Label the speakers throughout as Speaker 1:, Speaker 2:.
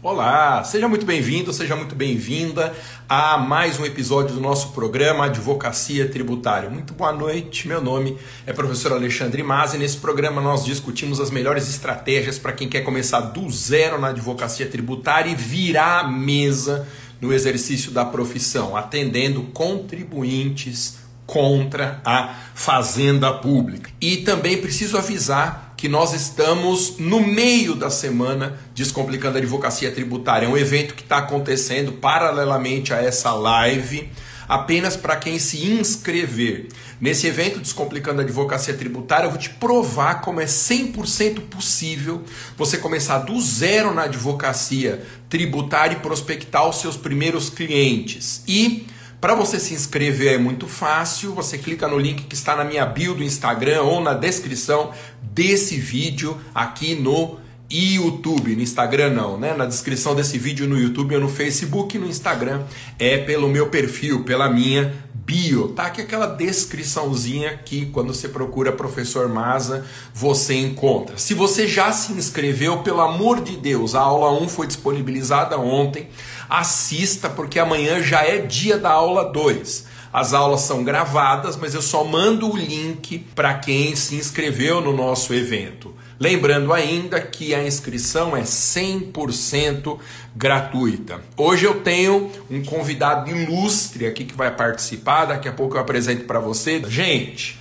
Speaker 1: Olá, seja muito bem-vindo, seja muito bem-vinda a mais um episódio do nosso programa Advocacia Tributária. Muito boa noite, meu nome é professor Alexandre Mas e nesse programa nós discutimos as melhores estratégias para quem quer começar do zero na advocacia tributária e virar a mesa no exercício da profissão, atendendo contribuintes contra a fazenda pública. E também preciso avisar que nós estamos no meio da semana Descomplicando a Advocacia Tributária. É um evento que está acontecendo paralelamente a essa live, apenas para quem se inscrever. Nesse evento Descomplicando a Advocacia Tributária, eu vou te provar como é 100% possível você começar do zero na advocacia tributária e prospectar os seus primeiros clientes. E para você se inscrever é muito fácil, você clica no link que está na minha bio do Instagram ou na descrição desse vídeo aqui no YouTube, no Instagram não, né? Na descrição desse vídeo no YouTube ou no Facebook no Instagram é pelo meu perfil, pela minha bio, tá? Que é aquela descriçãozinha que quando você procura professor Maza, você encontra. Se você já se inscreveu, pelo amor de Deus, a aula 1 foi disponibilizada ontem assista, porque amanhã já é dia da aula 2. As aulas são gravadas, mas eu só mando o link para quem se inscreveu no nosso evento. Lembrando ainda que a inscrição é 100% gratuita. Hoje eu tenho um convidado ilustre aqui que vai participar, daqui a pouco eu apresento para você. Gente,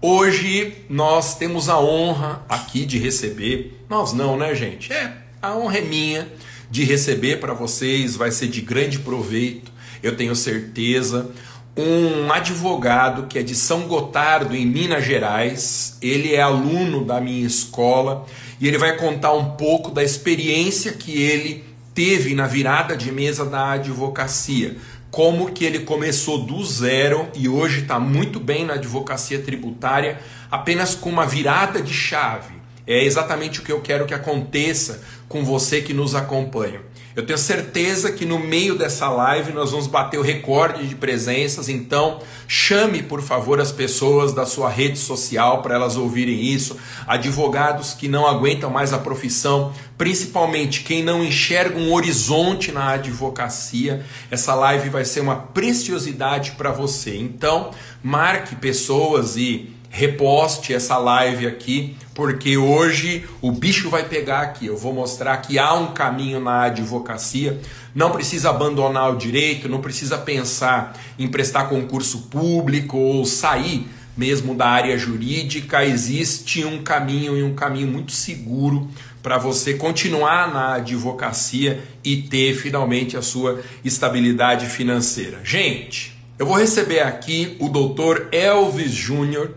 Speaker 1: hoje nós temos a honra aqui de receber, nós não, né, gente? É, a honra é minha de receber para vocês, vai ser de grande proveito, eu tenho certeza. Um advogado que é de São Gotardo, em Minas Gerais, ele é aluno da minha escola e ele vai contar um pouco da experiência que ele teve na virada de mesa da advocacia. Como que ele começou do zero e hoje está muito bem na advocacia tributária, apenas com uma virada de chave é exatamente o que eu quero que aconteça com você que nos acompanha. Eu tenho certeza que no meio dessa live nós vamos bater o recorde de presenças, então chame, por favor, as pessoas da sua rede social para elas ouvirem isso, advogados que não aguentam mais a profissão, principalmente quem não enxerga um horizonte na advocacia. Essa live vai ser uma preciosidade para você. Então, marque pessoas e reposte essa live aqui, porque hoje o bicho vai pegar aqui. Eu vou mostrar que há um caminho na advocacia. Não precisa abandonar o direito, não precisa pensar em prestar concurso público ou sair mesmo da área jurídica. Existe um caminho e um caminho muito seguro para você continuar na advocacia e ter finalmente a sua estabilidade financeira. Gente, eu vou receber aqui o doutor Elvis Júnior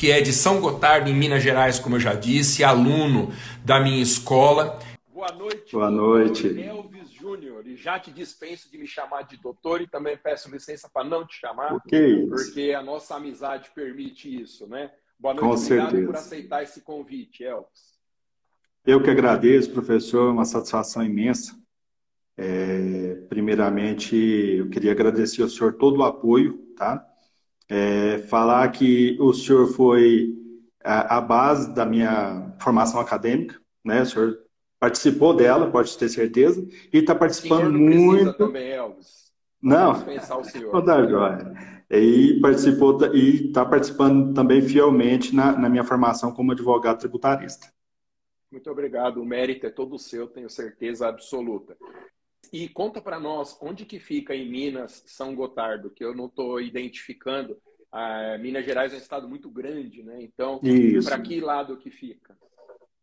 Speaker 1: que é de São Gotardo, em Minas Gerais, como eu já disse, aluno da minha escola.
Speaker 2: Boa noite. Boa noite.
Speaker 1: Elvis Júnior, e já te dispenso de me chamar de doutor e também peço licença para não te chamar,
Speaker 2: é
Speaker 1: porque a nossa amizade permite isso, né? Boa
Speaker 2: noite, Com obrigado certeza.
Speaker 1: por aceitar esse convite, Elvis.
Speaker 2: Eu que agradeço, professor, uma satisfação imensa. É, primeiramente, eu queria agradecer ao senhor todo o apoio, tá? É, falar que o senhor foi a, a, base da minha formação acadêmica, né? O senhor participou dela, pode ter certeza, e está participando muito.
Speaker 1: também, Elvis.
Speaker 2: Não, não dá joia. E participou e está participando também fielmente na, na minha formação como advogado tributarista.
Speaker 1: Muito obrigado. O mérito é todo seu, tenho certeza absoluta. E conta para nós onde que fica em Minas São Gotardo, que eu não estou identificando. Ah, Minas Gerais é um estado muito grande, né? Então, para que lado que fica?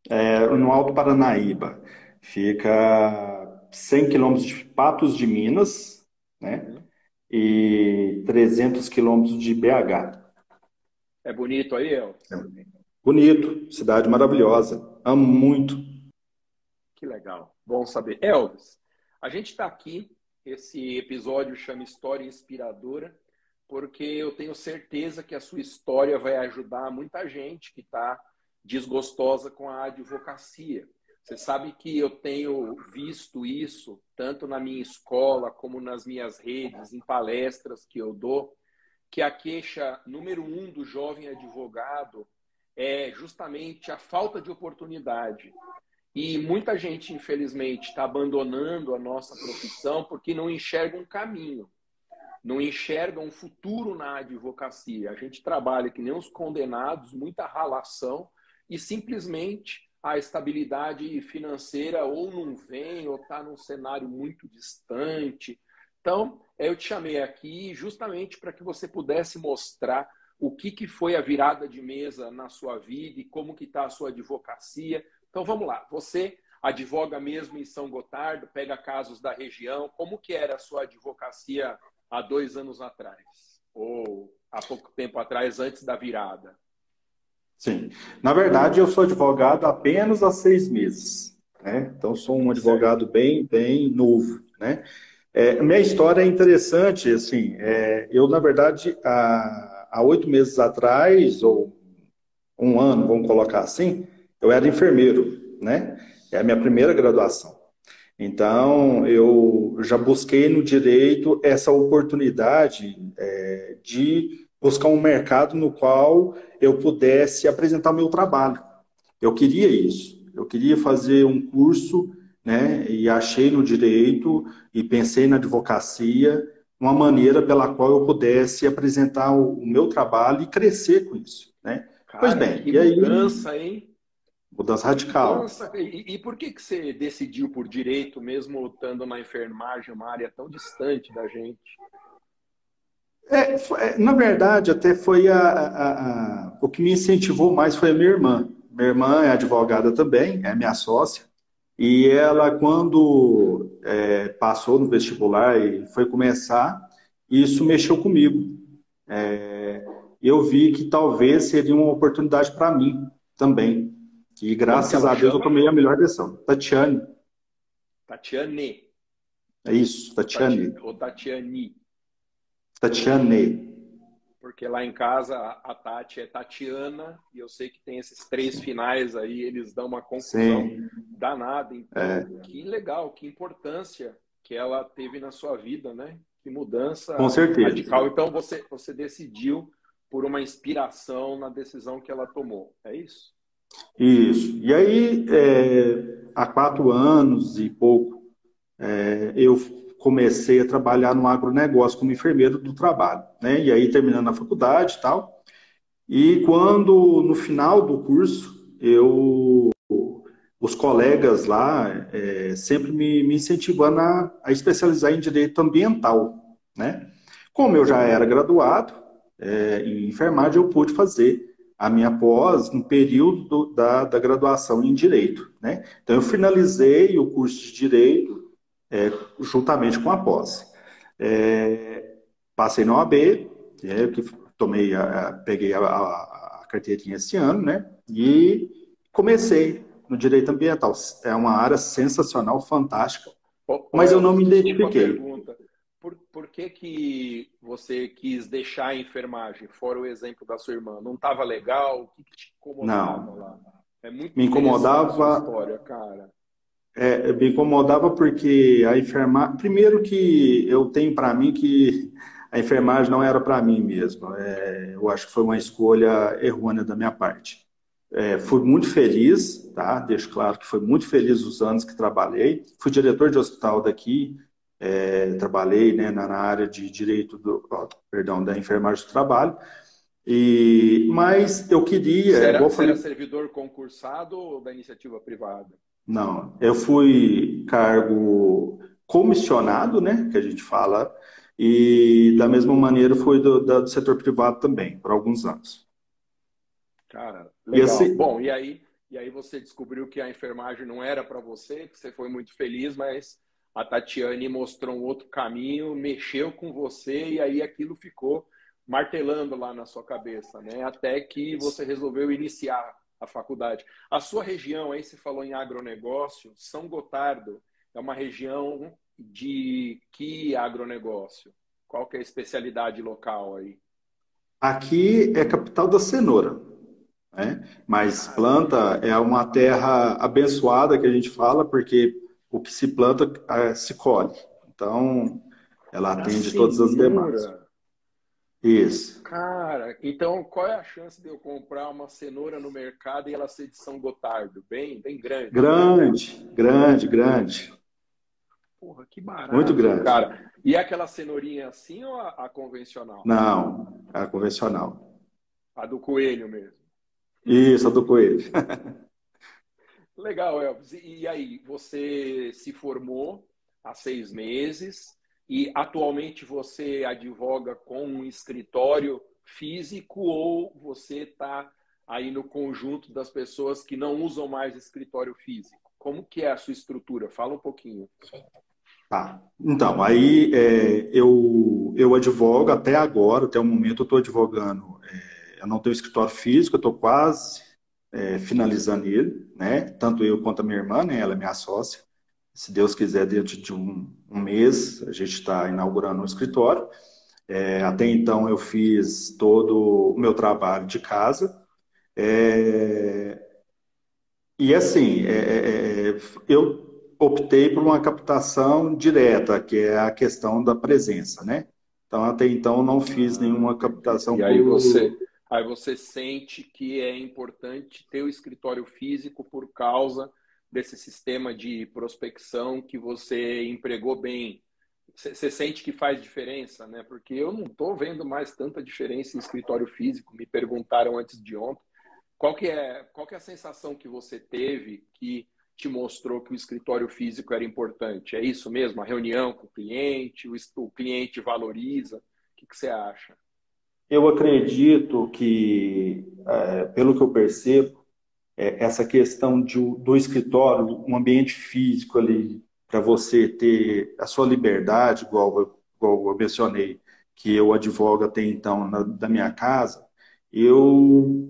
Speaker 2: É, no Alto Paranaíba. Fica 100 quilômetros de Patos de Minas, né? Uhum. E 300 quilômetros de BH.
Speaker 1: É bonito aí, El?
Speaker 2: É bonito, cidade maravilhosa. Amo muito.
Speaker 1: Que legal. Bom saber. Elvis, a gente está aqui, esse episódio chama História Inspiradora, porque eu tenho certeza que a sua história vai ajudar muita gente que está desgostosa com a advocacia. Você sabe que eu tenho visto isso tanto na minha escola como nas minhas redes, em palestras que eu dou, que a queixa número um do jovem advogado é justamente a falta de oportunidade. E muita gente, infelizmente, está abandonando a nossa profissão porque não enxerga um caminho, não enxerga um futuro na advocacia. A gente trabalha que nem os condenados, muita ralação, e simplesmente a estabilidade financeira ou não vem, ou está num cenário muito distante. Então, eu te chamei aqui justamente para que você pudesse mostrar o que, que foi a virada de mesa na sua vida e como que está a sua advocacia. Então vamos lá, você advoga mesmo em São Gotardo, pega casos da região, como que era a sua advocacia há dois anos atrás? Ou há pouco tempo atrás, antes da virada?
Speaker 2: Sim. Na verdade, eu sou advogado apenas há seis meses. Né? Então, sou um advogado bem, bem novo. Né? É, minha história é interessante. Assim, é, eu, na verdade, há há oito meses atrás, ou um ano, vamos colocar assim, eu era enfermeiro, né? É a minha primeira graduação. Então, eu já busquei no direito essa oportunidade é, de buscar um mercado no qual eu pudesse apresentar o meu trabalho. Eu queria isso. Eu queria fazer um curso, né? E achei no direito e pensei na advocacia uma maneira pela qual eu pudesse apresentar o, o meu trabalho e crescer com isso, né?
Speaker 1: Cara, pois bem, que e aí, mudança, hein?
Speaker 2: Mudança radical.
Speaker 1: Mudança. E, e, por que, que você decidiu por direito, mesmo estando na enfermagem, uma área tão distante da gente?
Speaker 2: É, foi, é, na verdade, até foi a, a, a, o que me incentivou mais foi a minha irmã. Minha irmã é advogada também, é minha sócia. E ela, quando é, passou no vestibular e foi começar, isso mexeu comigo. É, eu vi que talvez seria uma oportunidade para mim também. E graças a Deus chama? eu tomei a melhor decisão. Tatiane.
Speaker 1: Tatiane.
Speaker 2: É isso, Tatiane.
Speaker 1: Ou Tatiane.
Speaker 2: Tatiane
Speaker 1: porque lá em casa a Tati é Tatiana, e eu sei que tem esses três finais aí, eles dão uma confusão Sim. danada. Então, é. que legal, que importância que ela teve na sua vida, né? Que mudança
Speaker 2: Com certeza.
Speaker 1: radical. Então, você, você decidiu por uma inspiração na decisão que ela tomou, é isso?
Speaker 2: Isso. E aí, é, há quatro anos e pouco, é, eu comecei a trabalhar no agronegócio como enfermeiro do trabalho, né? E aí terminando a faculdade e tal. E quando no final do curso eu os colegas lá é, sempre me, me incentivando a, a, especializar em direito ambiental, né? Como eu já era graduado é, em enfermagem, eu pude fazer a minha pós no período do, da, da graduação em direito, né? Então eu finalizei o curso de direito é, juntamente com a posse. É, passei na OAB, é, que tomei a, a peguei a, a, a, carteirinha esse ano, né? E comecei no direito ambiental. É uma área sensacional, fantástica, mas eu não me identifiquei.
Speaker 1: Por, por que, que você quis deixar a enfermagem, fora o exemplo da sua irmã? Não estava legal? O que, que te incomodava
Speaker 2: não. lá? É muito me incomodava. História, cara. É, me incomodava porque a enfermagem. Primeiro que eu tenho para mim que a enfermagem não era para mim mesmo. É, eu acho que foi uma escolha errônea da minha parte. É, fui muito feliz, tá? Deixo claro que fui muito feliz os anos que trabalhei. Fui diretor de hospital daqui, é, trabalhei né, na, área de direito do, perdão, da enfermagem do trabalho. E, mas eu queria.
Speaker 1: Você era, falei... servidor concursado ou da iniciativa privada?
Speaker 2: Não, eu fui cargo comissionado, né, que a gente fala, e da mesma maneira fui do, do setor privado também, por alguns anos.
Speaker 1: Cara, legal. E assim, Bom, e aí, e aí você descobriu que a enfermagem não era para você, que você foi muito feliz, mas a Tatiane mostrou um outro caminho, mexeu com você e aí aquilo ficou martelando lá na sua cabeça, né? Até que você resolveu iniciar a faculdade. A sua região, aí se falou em agronegócio, São Gotardo é uma região de que agronegócio? Qual que é a especialidade local aí?
Speaker 2: Aqui é capital da cenoura, né? mas planta é uma terra abençoada que a gente fala, porque o que se planta é, se colhe. Então, ela atende todas as demandas. Isso.
Speaker 1: Cara, então qual é a chance de eu comprar uma cenoura no mercado e ela ser de São Gotardo? Bem, bem grande.
Speaker 2: Grande, grande, grande.
Speaker 1: Porra, que barato.
Speaker 2: Muito grande.
Speaker 1: Cara, e é aquela cenourinha assim ou a, a convencional?
Speaker 2: Não, a convencional.
Speaker 1: A do coelho mesmo.
Speaker 2: Isso, a do coelho.
Speaker 1: Legal, Elvis. E aí, você se formou há seis meses e atualmente você advoga com um escritório físico ou você está aí no conjunto das pessoas que não usam mais escritório físico? Como que é a sua estrutura? Fala um pouquinho.
Speaker 2: Tá. Então, aí é, eu, eu advogo até agora, até o momento eu estou advogando. É, eu não tenho escritório físico, eu estou quase é, finalizando ele, né? Tanto eu quanto a minha irmã, né? Ela é minha sócia. Se Deus quiser, dentro de um, um mês, a gente está inaugurando um escritório. É, até então eu fiz todo o meu trabalho de casa. É, e assim, é, é, é, eu optei por uma captação direta, que é a questão da presença, né? Então, até então, não fiz nenhuma captação.
Speaker 1: E aí por... você, aí você sente que é importante ter o escritório físico por causa desse sistema de prospecção que você empregou bem. Você sente que faz diferença, né? Porque eu não estou vendo mais tanta diferença em escritório físico. Me perguntaram antes de ontem. Qual que é, qual que é a sensação que você teve que te mostrou que o escritório físico era importante. É isso mesmo? A reunião com o cliente, o, cliente valoriza. O que, que você acha?
Speaker 2: Eu acredito que, é, pelo que eu percebo, é, essa questão do escritório, um ambiente físico ali, para você ter a sua liberdade, igual, igual eu mencionei, que eu advogo até então na, da minha casa, eu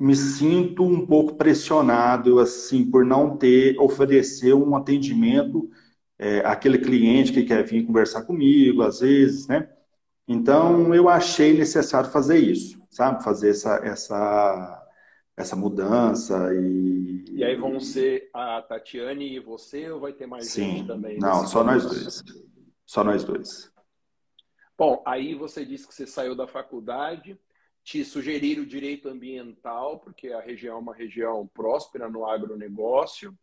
Speaker 2: me sinto um pouco pressionado assim por não ter oferecer um atendimento é, àquele cliente que quer vir conversar comigo às vezes, né? Então eu achei necessário fazer isso, sabe? Fazer essa essa essa mudança e
Speaker 1: e aí vão ser a Tatiane e você ou vai ter mais
Speaker 2: Sim,
Speaker 1: gente também?
Speaker 2: Não, só nós dois. Só nós dois.
Speaker 1: Bom, aí você disse que você saiu da faculdade te sugerir o direito ambiental, porque a região é uma região próspera no agronegócio,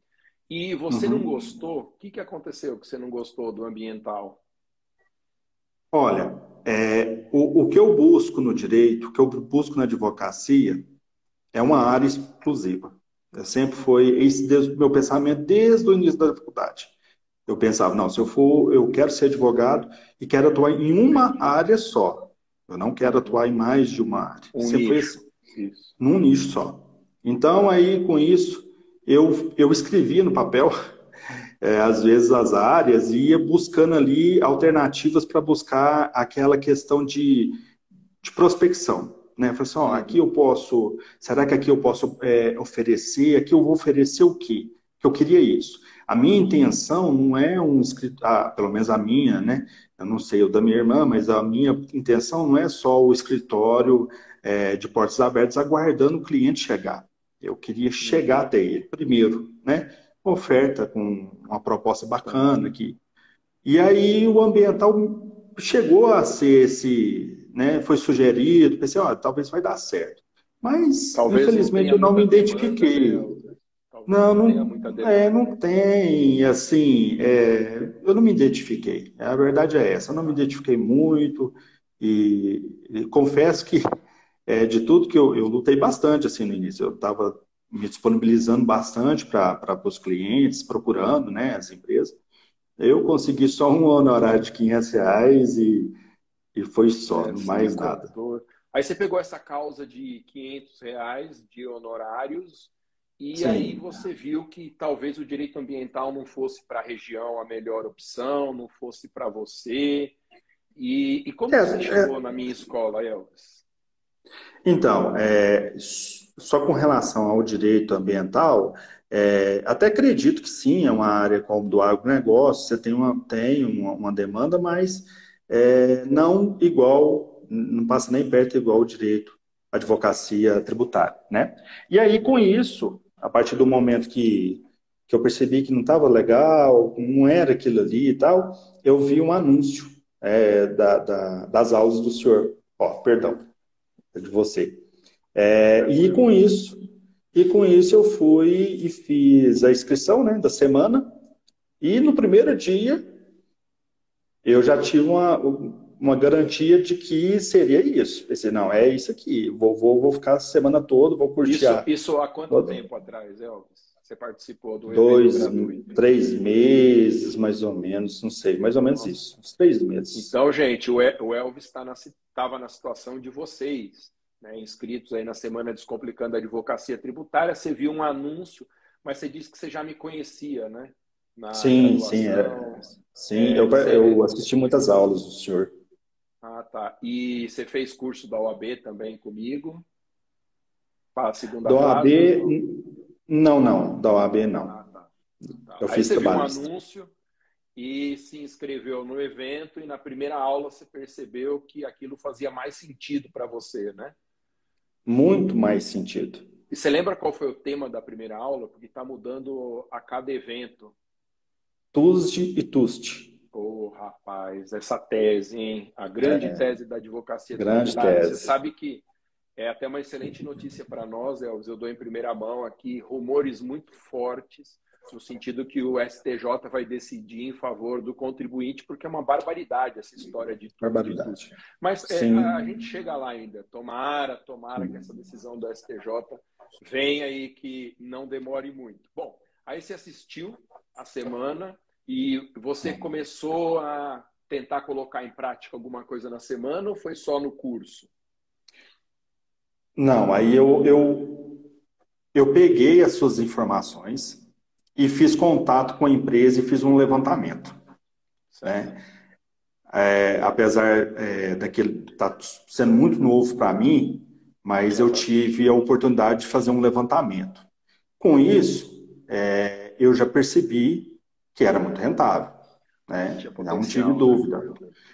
Speaker 1: e você uhum. não gostou. O que, que aconteceu que você não gostou do ambiental?
Speaker 2: Olha, é, o, o que eu busco no direito, o que eu busco na advocacia, é uma área exclusiva. Eu sempre foi esse desde, meu pensamento desde o início da faculdade. Eu pensava, não, se eu for, eu quero ser advogado e quero atuar em uma área só. Eu não quero atuar em mais de uma área.
Speaker 1: Um Sempre nicho. Assim,
Speaker 2: num nicho só. Então, aí, com isso, eu, eu escrevi no papel, é, às vezes, as áreas e ia buscando ali alternativas para buscar aquela questão de, de prospecção. Né? Falei assim, ó, aqui eu posso, será que aqui eu posso é, oferecer? Aqui eu vou oferecer o quê? Que eu queria isso. A minha intenção não é um escritório, ah, pelo menos a minha, né? Eu não sei o da minha irmã, mas a minha intenção não é só o escritório é, de portas abertas aguardando o cliente chegar. Eu queria chegar até ele primeiro, né? Oferta com uma proposta bacana aqui. E aí o ambiental chegou a ser esse, né? Foi sugerido, pensei, ó, talvez vai dar certo. Mas, talvez infelizmente, eu não me identifiquei. Demanda, né? Não, não, é, não tem, assim, é, eu não me identifiquei. A verdade é essa, eu não me identifiquei muito e, e confesso que é, de tudo que eu, eu lutei bastante, assim, no início. Eu estava me disponibilizando bastante para os clientes, procurando, né, as empresas. Eu consegui só um honorário de 500 reais e, e foi só, é, mais nada.
Speaker 1: Aí você pegou essa causa de 500 reais de honorários e Sim. aí você viu que talvez o direito ambiental não fosse para a região a melhor opção, não fosse para você. E, e como é, você chegou é... na minha escola, Elvis?
Speaker 2: Então, é, só com relação ao direito ambiental, é, até acredito que sim, é uma área como do agronegócio, você tem uma, tem uma, uma demanda, mas é, não igual, não passa nem perto igual o direito advocacia tributária, né? E aí, com isso, a partir do momento que, que eu percebi que não estava legal, não era aquilo ali e tal, eu vi um anúncio é, da, da, das aulas do senhor. Ó, perdão, de você. É, e com isso, e com isso eu fui e fiz a inscrição né, da semana. E no primeiro dia eu já tive uma, uma garantia de que seria isso. Pensei, não, é isso aqui. Vou, vou, vou ficar a semana toda, vou curtir.
Speaker 1: Isso, isso há quanto todo... tempo atrás, Elvis? Você participou do
Speaker 2: Dois, três meses, mais ou menos, não sei, mais ou menos Nossa. isso, uns três meses.
Speaker 1: Então, gente, o Elvis estava tá na, na situação de vocês, né, inscritos aí na Semana Descomplicando a Advocacia Tributária. Você viu um anúncio, mas você disse que você já me conhecia, né?
Speaker 2: Sim, sim, é, sim. É, eu, eu assisti muitas aulas do senhor.
Speaker 1: Ah, tá. E você fez curso da OAB também comigo? Para a segunda
Speaker 2: da? OAB, não, não, da OAB não. Ah, tá.
Speaker 1: Tá. Eu Aí fiz você viu um anúncio e se inscreveu no evento e na primeira aula você percebeu que aquilo fazia mais sentido para você, né?
Speaker 2: Muito mais sentido.
Speaker 1: E você lembra qual foi o tema da primeira aula? Porque está mudando a cada evento.
Speaker 2: TUSD e TUST.
Speaker 1: Ô, oh, rapaz, essa tese, hein? A grande é, tese da advocacia.
Speaker 2: Grande tese.
Speaker 1: Você sabe que é até uma excelente notícia para nós, Elvis. Eu dou em primeira mão aqui rumores muito fortes, no sentido que o STJ vai decidir em favor do contribuinte, porque é uma barbaridade essa história de tudo.
Speaker 2: Barbaridade.
Speaker 1: Mas é, a gente chega lá ainda. Tomara, tomara que essa decisão do STJ venha e que não demore muito. Bom, aí você assistiu a semana e você começou a tentar colocar em prática alguma coisa na semana ou foi só no curso?
Speaker 2: Não, aí eu, eu, eu peguei as suas informações e fiz contato com a empresa e fiz um levantamento. Né? É, apesar é, daquele estar tá sendo muito novo para mim, mas eu tive a oportunidade de fazer um levantamento. Com isso, é, eu já percebi que era muito rentável. Né? Não tive dúvida.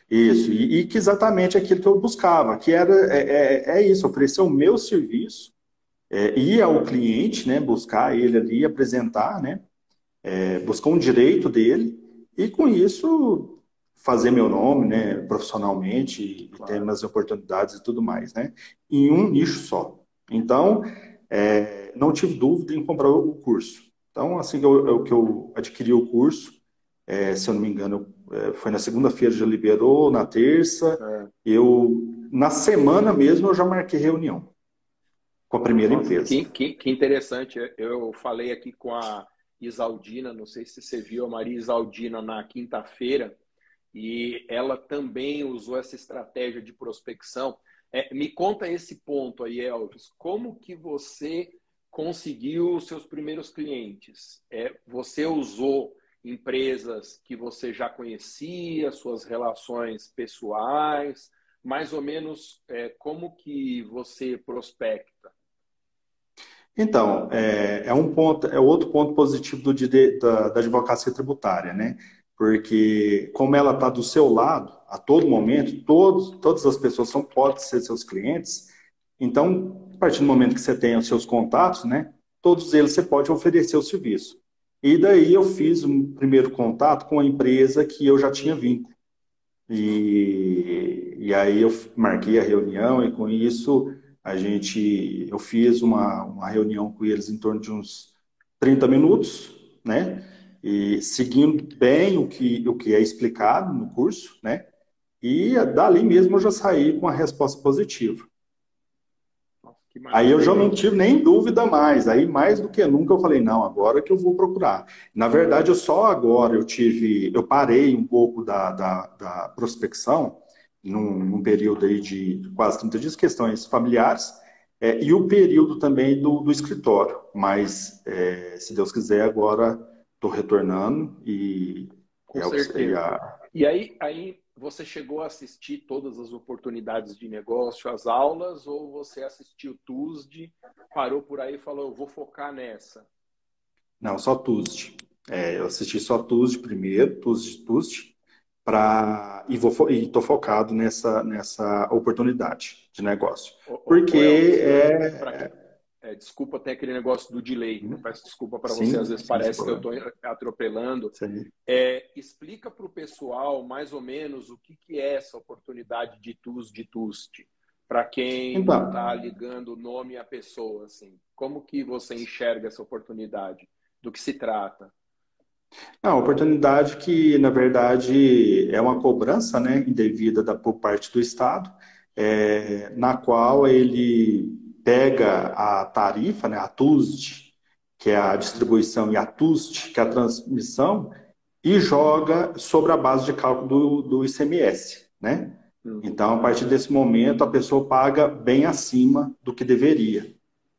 Speaker 2: Isso, e, e, que exatamente aquilo que eu buscava, que era é, é, é isso, oferecer o meu serviço, é, ir ao cliente, né, buscar ele ali, apresentar, né, é, buscar um direito dele, e com isso fazer meu nome, né, profissionalmente, claro. ter minhas oportunidades e tudo mais, né, em um nicho só. Então, é, não tive dúvida em comprar o curso. Então, assim que eu, que eu adquiri o curso, é, se eu não me engano, é, foi na segunda-feira já liberou, na terça. É. Eu, na semana mesmo, eu já marquei reunião com a primeira Nossa, empresa.
Speaker 1: Que, que, que, interessante. Eu falei aqui com a Isaldina, não sei se você viu a Maria Isaldina na quinta-feira, e ela também usou essa estratégia de prospecção. É, me conta esse ponto aí, Elvis. Como que você conseguiu os seus primeiros clientes? É, você usou empresas que você já conhecia, suas relações pessoais, mais ou menos é, como que você prospecta?
Speaker 2: Então, é, é, um ponto, é outro ponto positivo do, da, da advocacia tributária, né? Porque como ela está do seu lado a todo momento, todos, todas as pessoas são podem ser seus clientes. Então, a partir do momento que você tem os seus contatos, né? Todos eles você pode oferecer o serviço. E daí eu fiz um primeiro contato com a empresa que eu já tinha vínculo. E, e aí eu marquei a reunião e com isso a gente, eu fiz uma, uma reunião com eles em torno de uns 30 minutos, né? E seguindo bem o que, o que é explicado no curso, né? E dali mesmo eu já saí com a resposta positiva. Aí eu já não tive nem dúvida mais. Aí, mais do que nunca, eu falei, não, agora que eu vou procurar. Na verdade, eu só agora eu tive, eu parei um pouco da, da, da prospecção, num, num, período aí de quase 30 dias, questões familiares, é, e o período também do, do escritório. Mas, é, se Deus quiser, agora estou retornando e...
Speaker 1: Com é, certeza. A... E aí, aí você chegou a assistir todas as oportunidades de negócio, as aulas, ou você assistiu Tuesday, parou por aí e falou, vou focar nessa?
Speaker 2: Não, só Tuesday. É, eu assisti só Tuesday primeiro, Tuesday, Tuesday, pra, e vou e tô focado nessa, nessa oportunidade de negócio. Porque é...
Speaker 1: É, desculpa, tem aquele negócio do delay. Eu peço desculpa para você, às vezes parece que eu estou atropelando. É, explica para o pessoal mais ou menos o que, que é essa oportunidade de TUS de TUST. para quem então, está ligando o nome à pessoa, assim? Como que você enxerga essa oportunidade? Do que se trata?
Speaker 2: É uma oportunidade que, na verdade, é uma cobrança né, indevida da, por parte do Estado, é, na qual ele pega a tarifa, né, a TUSD, que é a distribuição, e a TUST, que é a transmissão, e joga sobre a base de cálculo do, do ICMS. Né? Uhum. Então, a partir desse momento, a pessoa paga bem acima do que deveria.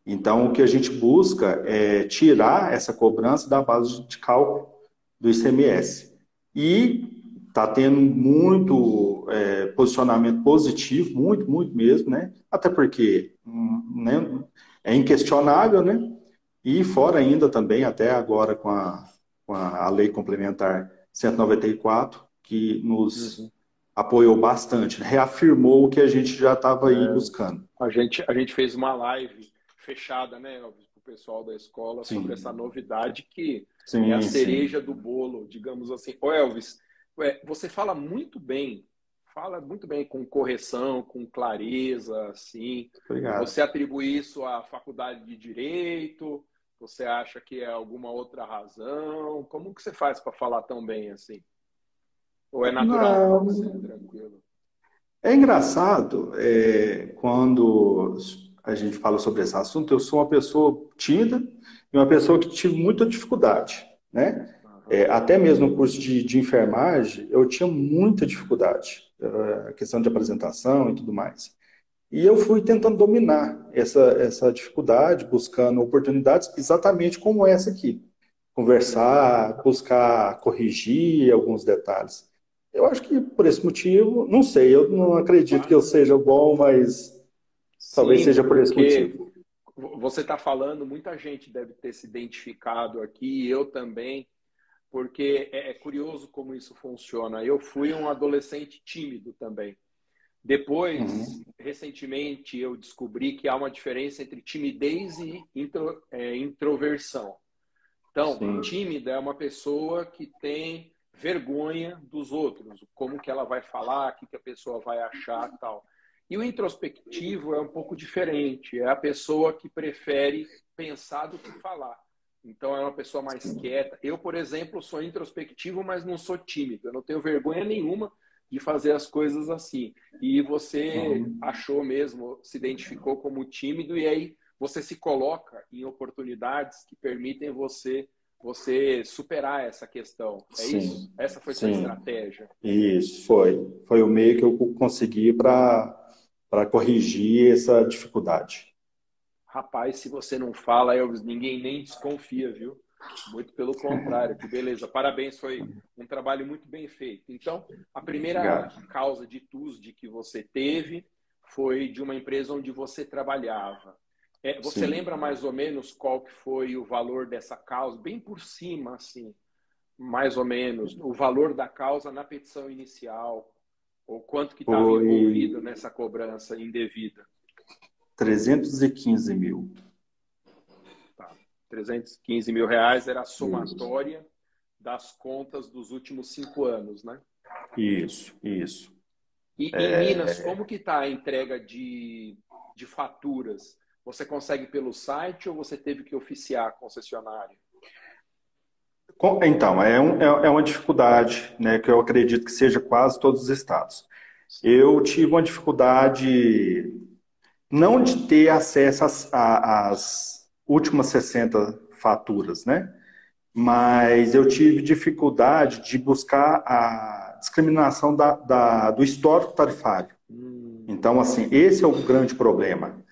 Speaker 2: Então, o que a gente busca é tirar essa cobrança da base de cálculo do ICMS. E está tendo muito é, posicionamento positivo, muito, muito mesmo, né? Até porque hum, né, é inquestionável, né? E fora ainda também, até agora com a, com a lei complementar 194, que nos uhum apoiou bastante, né? reafirmou o que a gente já estava aí é, buscando.
Speaker 1: A gente, a gente fez uma live fechada, né, Elvis, pessoal da escola sim. sobre essa novidade que sim, é a cereja sim. do bolo, digamos assim. Ô Elvis, você fala muito bem, fala muito bem com correção, com clareza, assim. Obrigado. Você atribui isso à faculdade de direito? Você acha que é alguma outra razão? Como que você faz para falar tão bem assim? Ou é natural? Você, tranquilo?
Speaker 2: É engraçado é, quando a gente fala sobre esse assunto. Eu sou uma pessoa tímida e uma pessoa que tive muita dificuldade, né? É, até mesmo no curso de, de, enfermagem, eu tinha muita dificuldade, a questão de apresentação e tudo mais. E eu fui tentando dominar essa, essa dificuldade, buscando oportunidades exatamente como essa aqui. Conversar, buscar corrigir alguns detalhes. Eu acho que por esse motivo, não sei, eu não acredito que eu seja bom, mas Sim, talvez seja por esse motivo.
Speaker 1: Você está falando, muita gente deve ter se identificado aqui, eu também, porque é, é curioso como isso funciona. Eu fui um adolescente tímido também. Depois, uhum. recentemente, eu descobri que há uma diferença entre timidez e intro, é, introversão. Então, Sim. tímida é uma pessoa que tem vergonha dos outros, como que ela vai falar, o que, que a pessoa vai achar tal. E o introspectivo é um pouco diferente, é a pessoa que prefere pensar do que falar. Então é uma pessoa mais quieta. Eu, por exemplo, sou introspectivo, mas não sou tímido. Eu não tenho vergonha nenhuma de fazer as coisas assim. E você achou mesmo, se identificou como tímido e aí você se coloca em oportunidades que permitem você você superar essa questão. É Sim. isso? Essa foi sua estratégia?
Speaker 2: Isso, foi. Foi o meio que eu consegui para corrigir essa dificuldade.
Speaker 1: Rapaz, se você não fala, Elvis, ninguém nem desconfia, viu? Muito pelo contrário, que beleza. Parabéns, foi um trabalho muito bem feito. Então, a primeira Obrigado. causa de TUSD que você teve foi de uma empresa onde você trabalhava. É, você Sim. lembra mais ou menos qual que foi o valor dessa causa, bem por cima, assim, mais ou menos, o valor da causa na petição inicial, ou quanto que estava envolvido nessa cobrança indevida?
Speaker 2: 315 mil.
Speaker 1: Tá. 315 mil reais era a somatória isso. das contas dos últimos cinco anos, né?
Speaker 2: Isso, isso.
Speaker 1: E é... em Minas, como que está a entrega de, de faturas? Você consegue pelo site ou você teve que oficiar a concessionária?
Speaker 2: Então, é, um, é, é uma dificuldade, né, que eu acredito que seja quase todos os estados. Eu tive uma dificuldade não de ter acesso às, às últimas 60 faturas, né? Mas eu tive dificuldade de buscar a discriminação da, da do histórico tarifário. Hum. Então, assim, esse é o grande problema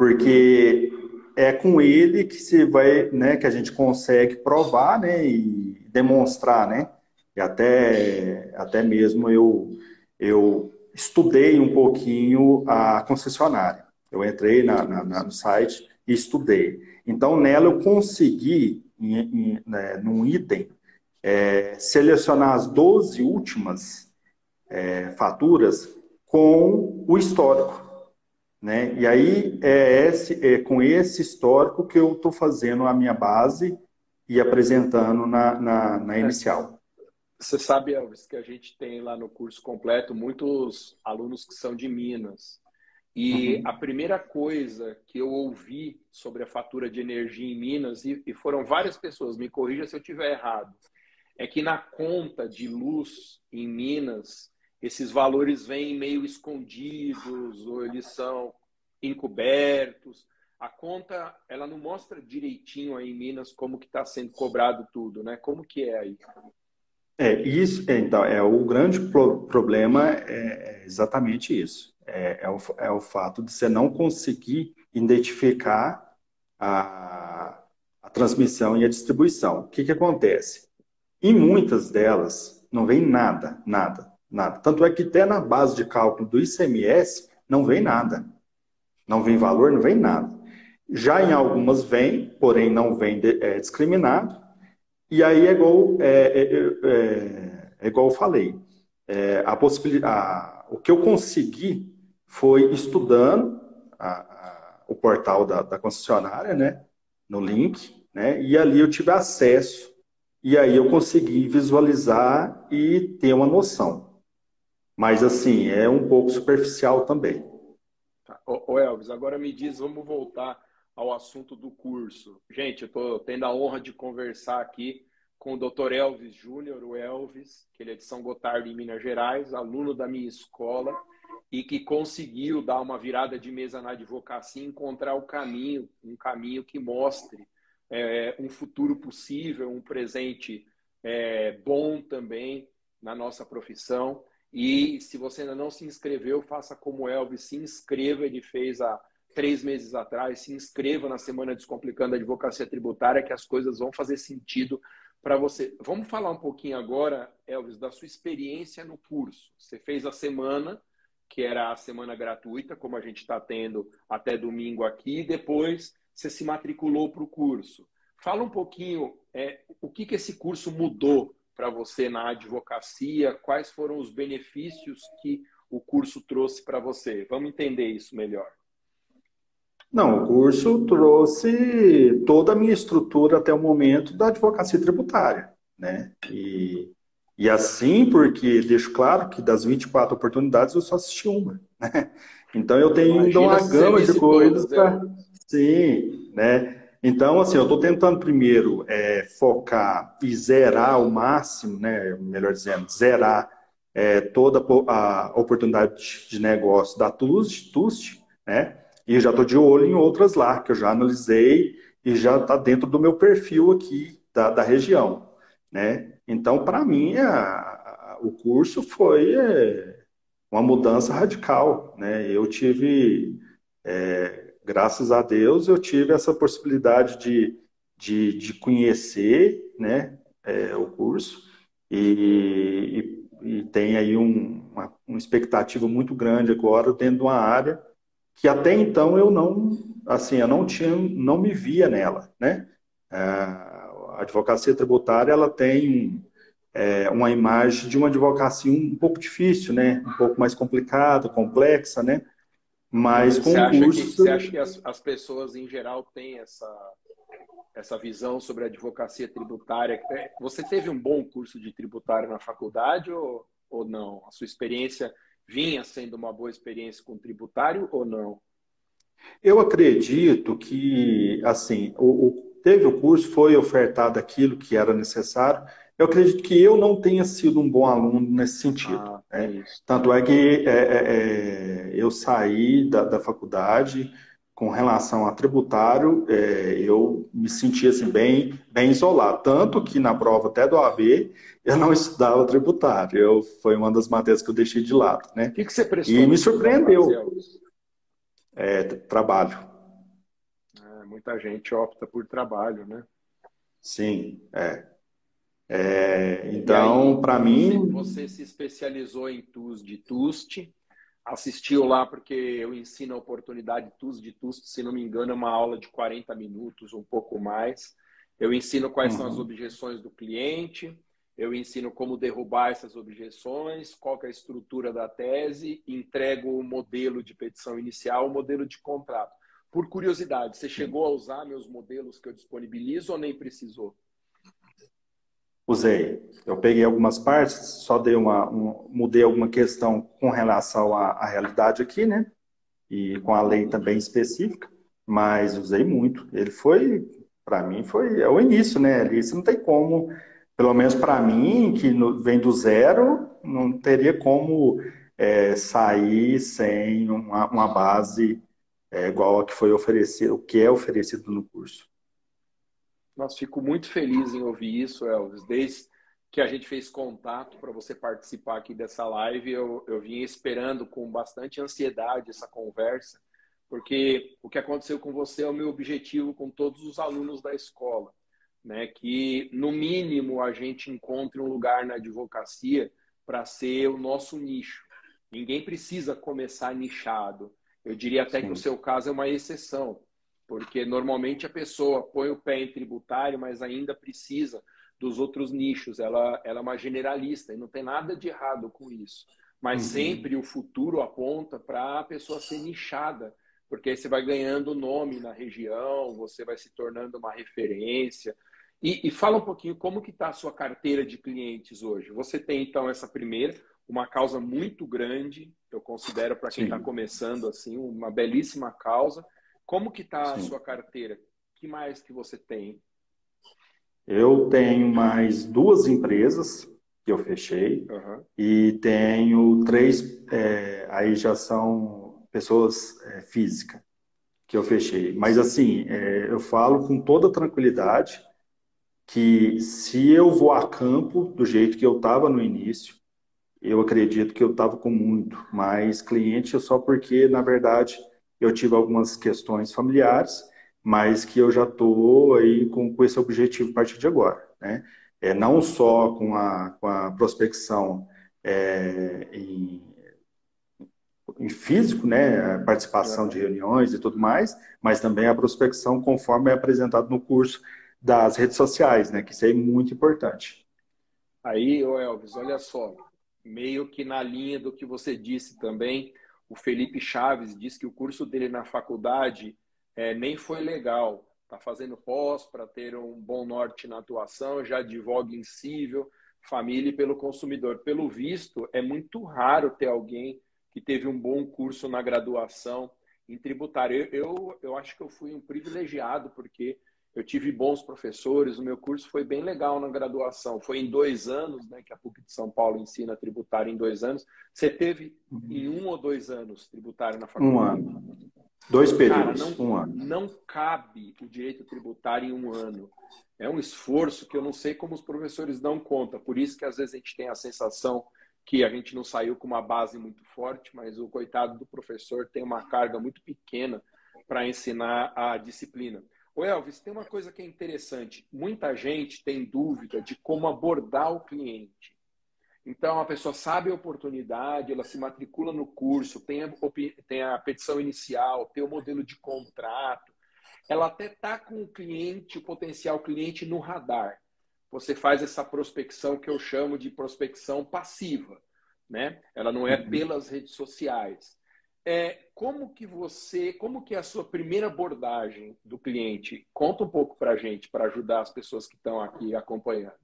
Speaker 2: porque é com ele que se vai, né, que a gente consegue provar, né, e demonstrar, né, e até, até mesmo eu, eu estudei um pouquinho a concessionária. Eu entrei na, na, na no site e estudei. Então, nela eu consegui, em, em, né, num item, é, selecionar as 12 últimas é, faturas com o histórico. Né? E aí é, esse, é com esse histórico que eu estou fazendo a minha base e apresentando na, na, na é. inicial.
Speaker 1: Você sabe, Elvis, que a gente tem lá no curso completo muitos alunos que são de Minas. E uhum. a primeira coisa que eu ouvi sobre a fatura de energia em Minas, e, e foram várias pessoas, me corrija se eu estiver errado, é que na conta de luz em Minas, esses valores vêm meio escondidos, ou eles são encobertos. A conta, ela não mostra direitinho aí em Minas como que está sendo cobrado tudo, né? Como que é aí?
Speaker 2: É, isso, então, é o grande pro, problema é, é exatamente isso. É, é, o, é o fato de você não conseguir identificar a, a transmissão e a distribuição. O que, que acontece? Em muitas delas, não vem nada, nada, nada. Tanto é que até na base de cálculo do ICMS, não vem nada. Não vem valor, não vem nada. Já em algumas vem, porém não vem é, discriminado. E aí é igual, é, é, é, é igual eu falei. É, a possibilidade, o que eu consegui foi estudando a, a, o portal da, da concessionária, né, no link, né, e ali eu tive acesso e aí eu consegui visualizar e ter uma noção. Mas assim, é um pouco superficial também.
Speaker 1: Tá. Ô, Elvis, agora me diz, vamos voltar ao assunto do curso. Gente, eu estou tendo a honra de conversar aqui com o Dr. Elvis Júnior, o Elvis, que ele é de São Gotardo, em Minas Gerais, aluno da minha escola, e que conseguiu dar uma virada de mesa na advocacia encontrar o caminho, um caminho que mostre é, um futuro possível, um presente é, bom também na nossa profissão. E se você ainda não se inscreveu, faça como Elvis, se inscreva. Ele fez há três meses atrás. Se inscreva na Semana Descomplicando a Advocacia Tributária, que as coisas vão fazer sentido para você. Vamos falar um pouquinho agora, Elvis, da sua experiência no curso. Você fez a semana, que era a semana gratuita, como a gente está tendo até domingo aqui, e depois você se matriculou para o curso. Fala um pouquinho é, o que, que esse curso mudou para você na advocacia, quais foram os benefícios que o curso trouxe para você. Vamos entender isso melhor.
Speaker 2: Não, o curso trouxe toda a minha estrutura até o momento da advocacia tributária, né? E, e assim, porque deixo claro que das 24 oportunidades eu só assisti uma, né? Então eu tenho ainda uma gama de coisas para Sim, né? Então, assim, eu estou tentando primeiro é, focar e zerar ao máximo, né? Melhor dizendo, zerar é, toda a oportunidade de negócio da Tust, Tust né? E já estou de olho em outras lá, que eu já analisei e já está dentro do meu perfil aqui da, da região, né? Então, para mim, a, a, o curso foi é, uma mudança radical, né? Eu tive... É, graças a Deus, eu tive essa possibilidade de, de, de conhecer né, é, o curso e, e, e tem aí um, uma, uma, expectativa muito grande agora dentro de uma área que até então eu não, assim, eu não tinha, não me via nela, né? A advocacia tributária, ela tem é, uma imagem de uma advocacia um, pouco difícil, né? Um pouco mais complicada, complexa, né? Mas com
Speaker 1: você
Speaker 2: acha
Speaker 1: curso... Que, você acha que as, as pessoas em geral têm essa, essa visão sobre a advocacia tributária? É, você teve um bom curso de tributário na faculdade ou, ou não? A sua experiência vinha sendo uma boa experiência com tributário ou não?
Speaker 2: Eu acredito que, assim, o, o, teve o curso, foi ofertado aquilo que era necessário, eu acredito que eu não tenha sido um bom aluno nesse sentido. Ah, né? Tanto é que é, é, é, eu saí da, da, faculdade com relação a tributário, é, eu me sentia assim, bem, bem isolado. Tanto que na prova até do AB, eu não estudava tributário. Eu, foi uma das matérias que eu deixei de lado. Né?
Speaker 1: O que, que você prestou?
Speaker 2: E me surpreendeu. É, trabalho.
Speaker 1: É, muita gente opta por trabalho, né?
Speaker 2: Sim, é. É, então, para mim.
Speaker 1: Você se especializou em TUS de TUST, assistiu lá porque eu ensino a oportunidade TUS de TUST, se não me engano, é uma aula de 40 minutos, um pouco mais. Eu ensino quais uhum. são as uhum. objeções do cliente, eu ensino como derrubar essas objeções, qual é a estrutura da tese, entrego o modelo de petição inicial, o modelo de contrato. Por curiosidade, você chegou a usar meus modelos que eu disponibilizo ou nem precisou?
Speaker 2: Usei. Eu peguei algumas partes, só dei uma, um, mudei alguma questão com relação à, à, realidade aqui, né? e com a lei também específica, mas usei muito. Ele foi, para mim, foi é o início, né? Você não tem como, pelo menos para mim, que no, vem do zero, não teria como é, sair sem uma, uma base é, igual a que foi oferecido, o que é oferecido no curso.
Speaker 1: Nós fico muito feliz em ouvir isso, Elvis. Desde que a gente fez contato para você participar aqui dessa live, eu, eu vim esperando com bastante ansiedade essa conversa, porque o que aconteceu com você é o meu objetivo com todos os alunos da escola, né? Que no mínimo a gente encontre um lugar na advocacia para ser o nosso nicho. Ninguém precisa começar nichado. Eu diria até Sim. que o seu caso é uma exceção, porque normalmente a pessoa põe o pé em tributário, mas ainda precisa dos outros nichos. Ela, ela é uma generalista e não tem nada de errado com isso. Mas uhum. sempre o futuro aponta para a pessoa ser nichada, porque aí você vai ganhando nome na região, você vai se tornando uma referência. E, e fala um pouquinho como que está a sua carteira de clientes hoje. Você tem, então, essa primeira, uma causa muito grande, eu considero para quem está começando assim, uma belíssima causa. Como que está a sua carteira? que mais que você tem?
Speaker 2: Eu tenho mais duas empresas que eu fechei uhum. e tenho três, é, aí já são pessoas é, físicas que eu fechei. Mas assim, é, eu falo com toda tranquilidade que se eu vou a campo do jeito que eu estava no início, eu acredito que eu estava com muito mais cliente só porque, na verdade, eu tive algumas questões familiares mas que eu já estou aí com, com esse objetivo a partir de agora. Né? É, não só com a, com a prospecção é, em, em, físico, né, a participação de reuniões e tudo mais, mas também a prospecção conforme é apresentado no curso das redes sociais, né, que isso é muito importante.
Speaker 1: Aí, Elvis, olha só, meio que na linha do que você disse também, o Felipe Chaves disse que o curso dele na faculdade é, nem foi legal. Está fazendo pós para ter um bom norte na atuação, já advoga em cível, família e pelo consumidor. Pelo visto, é muito raro ter alguém que teve um bom curso na graduação em tributário. Eu, eu, eu acho que eu fui um privilegiado, porque eu tive bons professores, o meu curso foi bem legal na graduação. Foi em dois anos, né, que a PUC de São Paulo ensina tributário em dois anos. Você teve uhum. em um ou dois anos tributário na faculdade?
Speaker 2: Um ano. Dois períodos, Cara, não, um ano.
Speaker 1: Não cabe o direito tributário em um ano. É um esforço que eu não sei como os professores dão conta. Por isso que às vezes a gente tem a sensação que a gente não saiu com uma base muito forte, mas o coitado do professor tem uma carga muito pequena para ensinar a disciplina. O Elvis, tem uma coisa que é interessante. Muita gente tem dúvida de como abordar o cliente. Então, a pessoa sabe a oportunidade, ela se matricula no curso, tem a, tem a petição inicial, tem o modelo de contrato, ela até está com o cliente, o potencial cliente no radar. Você faz essa prospecção que eu chamo de prospecção passiva, né? Ela não é uhum. pelas redes sociais. É, como que você, como que é a sua primeira abordagem do cliente? Conta um pouco para a gente, para ajudar as pessoas que estão aqui acompanhando.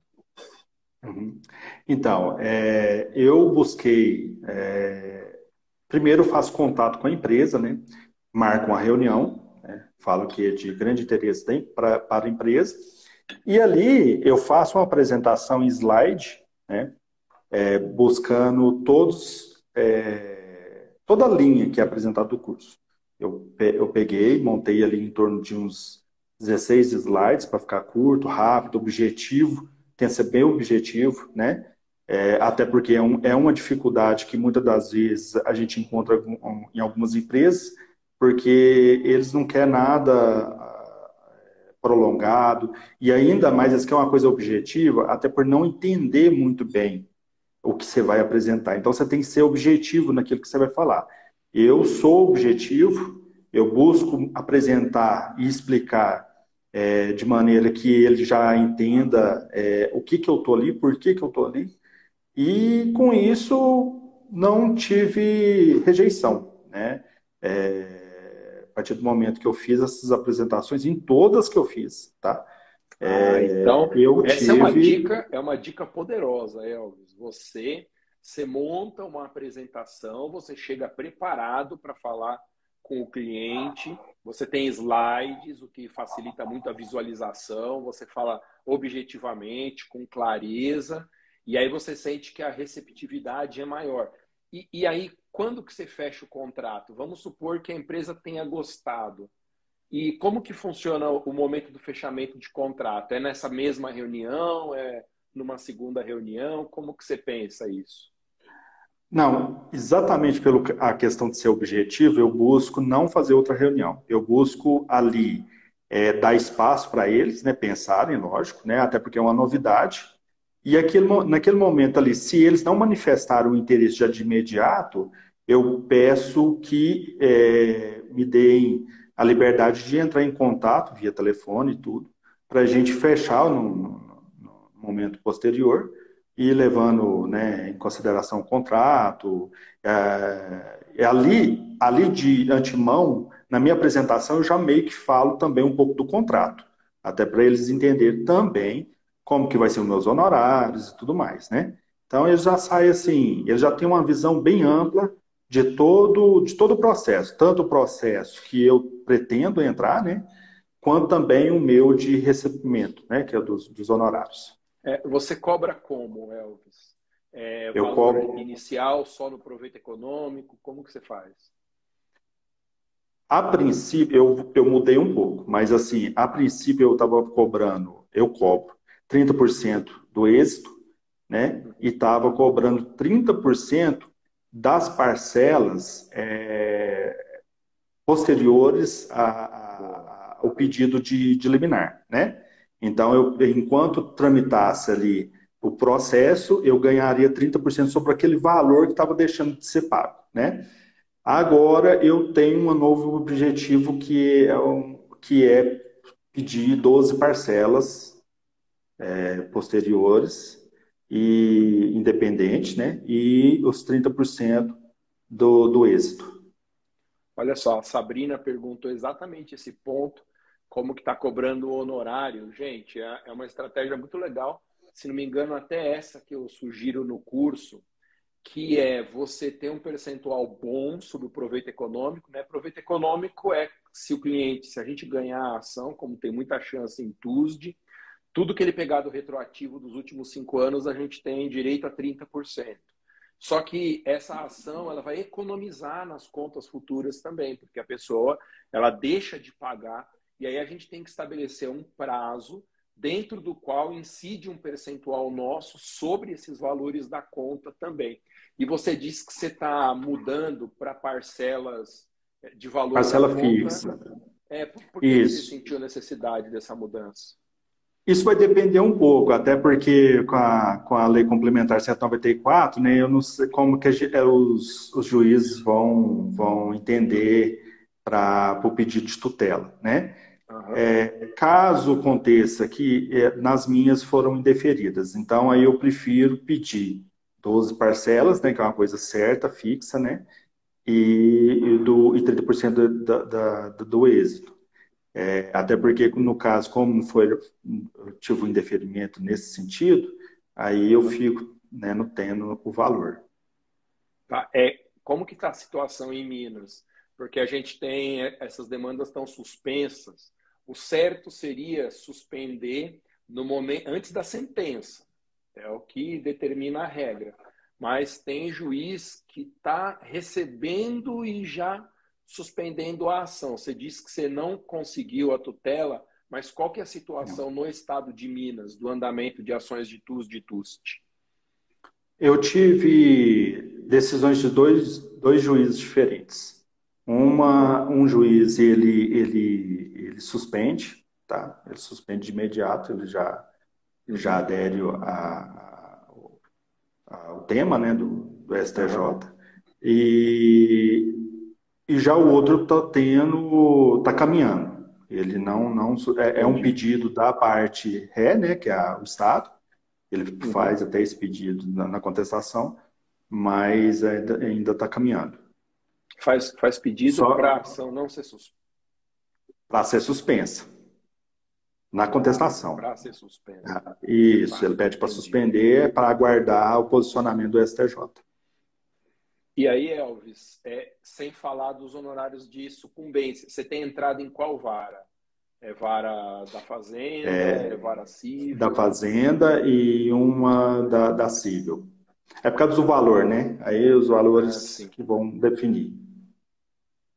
Speaker 2: Uhum. Então, é, eu busquei. É, primeiro, faço contato com a empresa, né? marco uma reunião, né? falo que é de grande interesse pra, para a empresa, e ali eu faço uma apresentação em slide, né? É, buscando todos, é, toda a linha que é apresentada do curso. Eu, eu peguei, montei ali em torno de uns 16 slides para ficar curto, rápido, objetivo tem que ser bem objetivo, né? É, até porque é, um, é, uma dificuldade que muitas das vezes a gente encontra em algumas empresas, porque eles não querem nada ah, prolongado, e ainda mais, eles querem uma coisa objetiva, até por não entender muito bem o que você vai apresentar. Então, você tem que ser objetivo naquilo que você vai falar. Eu sou objetivo, eu busco apresentar e explicar é, de maneira que ele já entenda é, o que, que eu estou ali, por que, que eu estou ali. E com isso não tive rejeição. Né? É, a partir do momento que eu fiz essas apresentações, em todas que eu fiz, tá?
Speaker 1: É, ah, então, eu essa tive... é, uma dica, é uma dica poderosa, Elvis. Você, você monta uma apresentação, você chega preparado para falar com o cliente, você tem slides, o que facilita muito a visualização, você fala objetivamente, com clareza, e aí você sente que a receptividade é maior. E, e aí, quando que você fecha o contrato? Vamos supor que a empresa tenha gostado. E como que funciona o momento do fechamento de contrato? É nessa mesma reunião? É numa segunda reunião? Como que você pensa isso?
Speaker 2: Não, exatamente pela questão de ser objetivo, eu busco não fazer outra reunião. Eu busco ali é, dar espaço para eles, né, pensarem, lógico, né, até porque é uma novidade. E aquele, naquele momento ali, se eles não manifestaram o interesse já de imediato, eu peço que é, me deem a liberdade de entrar em contato via telefone e tudo, para a gente fechar momento posterior e levando né, em consideração o contrato. É, é ali, ali de antemão, na minha apresentação, eu já meio que falo também um pouco do contrato, até para eles entenderem também como que vai ser os meus honorários e tudo mais, né? Então, eles já saem assim, eles já têm uma visão bem ampla de todo, de todo o processo, tanto o processo que eu pretendo entrar, né, quanto também o meu de recebimento, né, que é dos, dos honorários.
Speaker 1: É, você cobra como, Elvis?
Speaker 2: É, eu cobro
Speaker 1: inicial só no proveito econômico? Como que você faz?
Speaker 2: A princípio, eu, eu mudei um pouco, mas assim, a princípio eu estava cobrando, eu cobro 30% do êxito, né? E estava cobrando 30% das parcelas é, posteriores a, a, ao pedido de, de liminar, né? Então, eu, enquanto tramitasse ali o processo, eu ganharia 30% sobre aquele valor que estava deixando de ser pago, né? Agora, eu tenho um novo objetivo que é, que é pedir 12 parcelas é, posteriores e independente, né? E os 30% do, do êxito.
Speaker 1: Olha só, a Sabrina perguntou exatamente esse ponto, como que está cobrando o honorário. Gente, é, é uma estratégia muito legal. Se não me engano, até essa que eu sugiro no curso, que é você ter um percentual bom sobre o proveito econômico. Né? Proveito econômico é se o cliente, se a gente ganhar a ação, como tem muita chance em TUSD, tudo que ele pegar do retroativo dos últimos cinco anos, a gente tem direito a 30%. Só que essa ação ela vai economizar nas contas futuras também, porque a pessoa ela deixa de pagar e aí a gente tem que estabelecer um prazo dentro do qual incide um percentual nosso sobre esses valores da conta também. E você disse que você está mudando para parcelas eh, de valor.
Speaker 2: Parcela fixa.
Speaker 1: É, por, por que você sentiu necessidade dessa mudança?
Speaker 2: Isso vai depender um pouco, até porque com a, com a Lei Complementar 194, né, eu não sei como que é, os, os juízes vão, vão entender para o pedido de tutela. Né? Uhum. É, caso aconteça que é, nas minhas foram indeferidas, então aí eu prefiro pedir 12 parcelas, né, que é uma coisa certa, fixa, né, e, e, do, e 30% do, da, da, do êxito. É, até porque, no caso, como foi, eu tive um indeferimento nesse sentido, aí eu fico né, não tendo o valor.
Speaker 1: Tá. É, como que está a situação em Minas? Porque a gente tem, é, essas demandas estão suspensas. O certo seria suspender no momento antes da sentença. É o que determina a regra. Mas tem juiz que está recebendo e já suspendendo a ação. Você disse que você não conseguiu a tutela, mas qual que é a situação no estado de Minas do andamento de ações de TUS de TUST?
Speaker 2: Eu tive decisões de dois, dois juízes diferentes. Uma, um juiz ele, ele, ele suspende, tá? Ele suspende de imediato, ele já, já adere a, a, ao tema né, do, do STJ. E e já o outro está tendo, está caminhando. Ele não, não é, é, um pedido da parte ré, né, que é o Estado. Ele uhum. faz até esse pedido na, na contestação, mas ainda está caminhando.
Speaker 1: Faz, faz pedido para a ação não ser suspensa.
Speaker 2: Para ser suspensa. Na contestação.
Speaker 1: Para ser suspensa. Ah,
Speaker 2: isso, ele pede para suspender para aguardar o posicionamento do STJ.
Speaker 1: E aí, Elvis, é, sem falar dos honorários de sucumbência, você tem entrado em qual vara? É vara da Fazenda, é, é vara civil?
Speaker 2: Da Fazenda e uma da, da civil. É por causa do valor, né? Aí os valores é, que vão definir.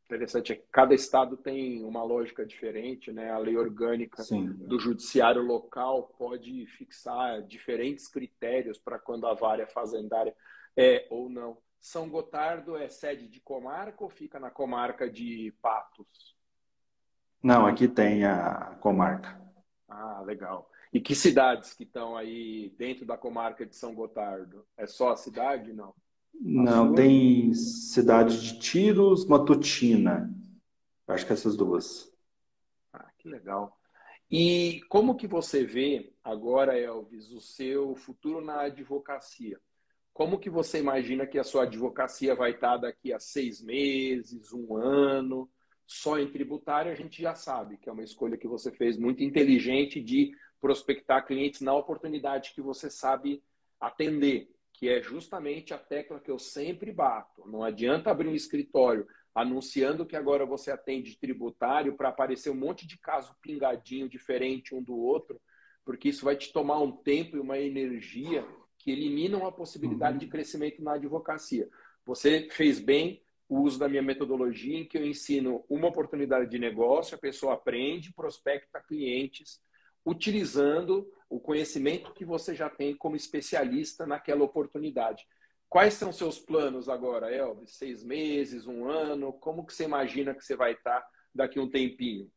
Speaker 1: Interessante é que cada estado tem uma lógica diferente, né? A lei orgânica Sim. do judiciário local pode fixar diferentes critérios para quando a vara fazendária é ou não. São Gotardo é sede de comarca ou fica na comarca de Patos?
Speaker 2: Não, aqui tem a comarca.
Speaker 1: Ah, legal. E que cidades que estão aí dentro da comarca de São Gotardo? É só a cidade, não?
Speaker 2: Não, tem cidade de Tiros, Matutina. Acho que essas duas.
Speaker 1: Ah, que legal. E como que você vê agora, Elvis, o seu futuro na advocacia? Como que você imagina que a sua advocacia vai estar daqui a seis meses, um ano? Só em tributário a gente já sabe que é uma escolha que você fez muito inteligente de prospectar clientes na oportunidade que você sabe atender, que é justamente a tecla que eu sempre bato. Não adianta abrir um escritório anunciando que agora você atende tributário para aparecer um monte de caso pingadinho diferente um do outro, porque isso vai te tomar um tempo e uma energia que eliminam a possibilidade uhum. de crescimento na advocacia. Você fez bem o uso da minha metodologia, em que eu ensino uma oportunidade de negócio, a pessoa aprende, prospecta clientes, utilizando o conhecimento que você já tem como especialista naquela oportunidade. Quais são seus planos agora, Elvis? Seis meses, um ano? Como que você imagina que você vai estar daqui um tempinho?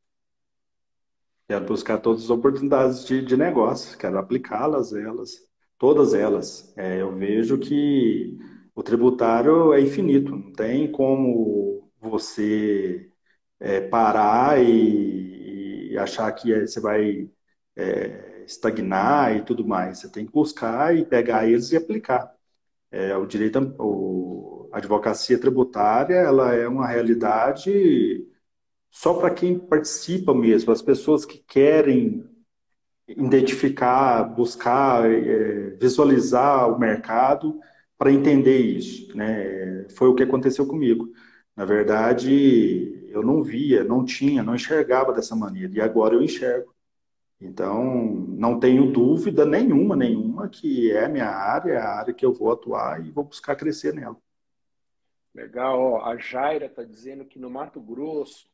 Speaker 2: Quero buscar todas as oportunidades de, de negócio, quero aplicá-las, elas, todas elas. É, eu vejo que o tributário é infinito, não tem como você é, parar e, e, achar que é, você vai é, estagnar e tudo mais. Você tem que buscar e pegar eles e aplicar. É, o direito, o, a advocacia tributária, ela é uma realidade só para quem participa mesmo, as pessoas que querem identificar, buscar, é, visualizar o mercado para entender isso. Né? Foi o que aconteceu comigo. Na verdade, eu não via, não tinha, não enxergava dessa maneira. E agora eu enxergo. Então, não tenho dúvida nenhuma, nenhuma, que é a minha área, é a área que eu vou atuar e vou buscar crescer nela.
Speaker 1: Legal. Ó, a Jaira está dizendo que no Mato Grosso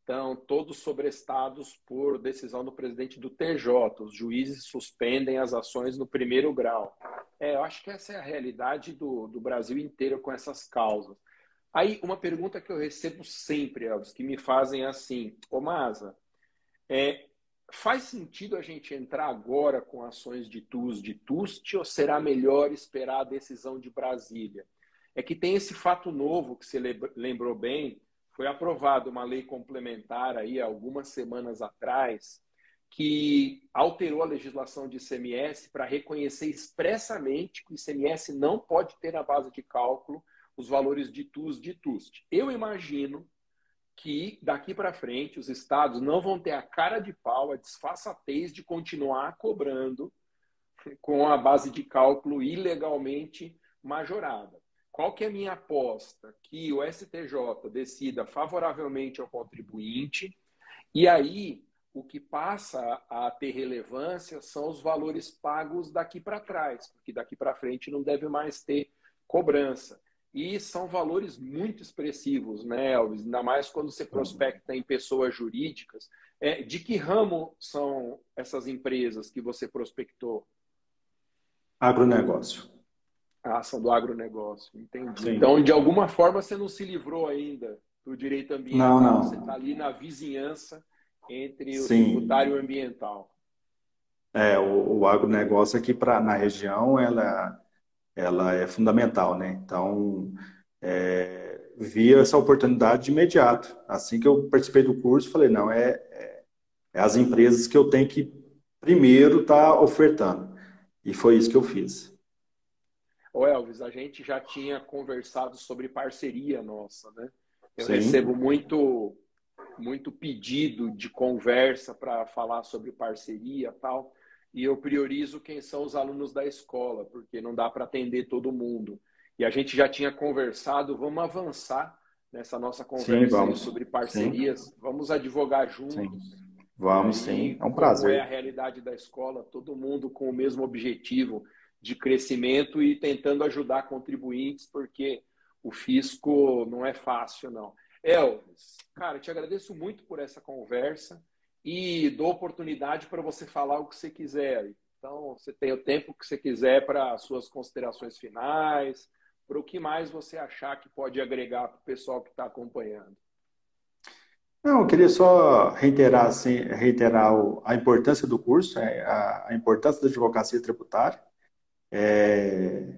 Speaker 1: estão todos sobrestados por decisão do presidente do TJ. Os juízes suspendem as ações no primeiro grau. É, eu acho que essa é a realidade do, do Brasil inteiro com essas causas. Aí, uma pergunta que eu recebo sempre, Elvis, que me fazem assim, ô Masa, é, Faz sentido a gente entrar agora com ações de TUS de TUST ou será melhor esperar a decisão de Brasília? É que tem esse fato novo que você lembrou bem, foi aprovada uma lei complementar aí algumas semanas atrás que alterou a legislação de ICMS para reconhecer expressamente que o ICMS não pode ter na base de cálculo os valores de TUS de TUST. Eu imagino que daqui para frente os estados não vão ter a cara de pau, a desfaçatez de continuar cobrando com a base de cálculo ilegalmente majorada. Qual que é a minha aposta? Que o STJ decida favoravelmente ao contribuinte e aí o que passa a ter relevância são os valores pagos daqui para trás, porque daqui para frente não deve mais ter cobrança. E são valores muito expressivos, né, Elvis? Ainda mais quando você prospecta em pessoas jurídicas. É, de que ramo são essas empresas que você prospectou?
Speaker 2: Agronegócio.
Speaker 1: Ah, são do agronegócio, entendi. Sim. Então, de alguma forma, você não se livrou ainda do direito ambiental.
Speaker 2: Não, não.
Speaker 1: Você está ali na vizinhança entre o Sim. tributário e o ambiental.
Speaker 2: É, o, o agronegócio aqui pra, na região, ela ela é fundamental, né? Então, é, vi essa oportunidade de imediato. Assim que eu participei do curso, falei, não, é, é, é as empresas que eu tenho que primeiro estar tá ofertando. E foi isso que eu fiz.
Speaker 1: Ô Elvis, a gente já tinha conversado sobre parceria nossa, né? Eu Sim. recebo muito muito pedido de conversa para falar sobre parceria tal e eu priorizo quem são os alunos da escola, porque não dá para atender todo mundo. e a gente já tinha conversado, vamos avançar nessa nossa conversa sim, sobre parcerias, sim. vamos advogar juntos. Sim.
Speaker 2: Vamos sim, é um prazer.
Speaker 1: é a realidade da escola, todo mundo com o mesmo objetivo de crescimento e tentando ajudar contribuintes, porque o fisco não é fácil, não. Elvis, cara, te agradeço muito por essa conversa e dou oportunidade para você falar o que você quiser. Então, você tem o tempo que você quiser para suas considerações finais, para o que mais você achar que pode agregar para o pessoal que está acompanhando.
Speaker 2: Não, eu queria só reiterar, assim, reiterar a importância do curso, é, a, importância da advocacia tributária, é,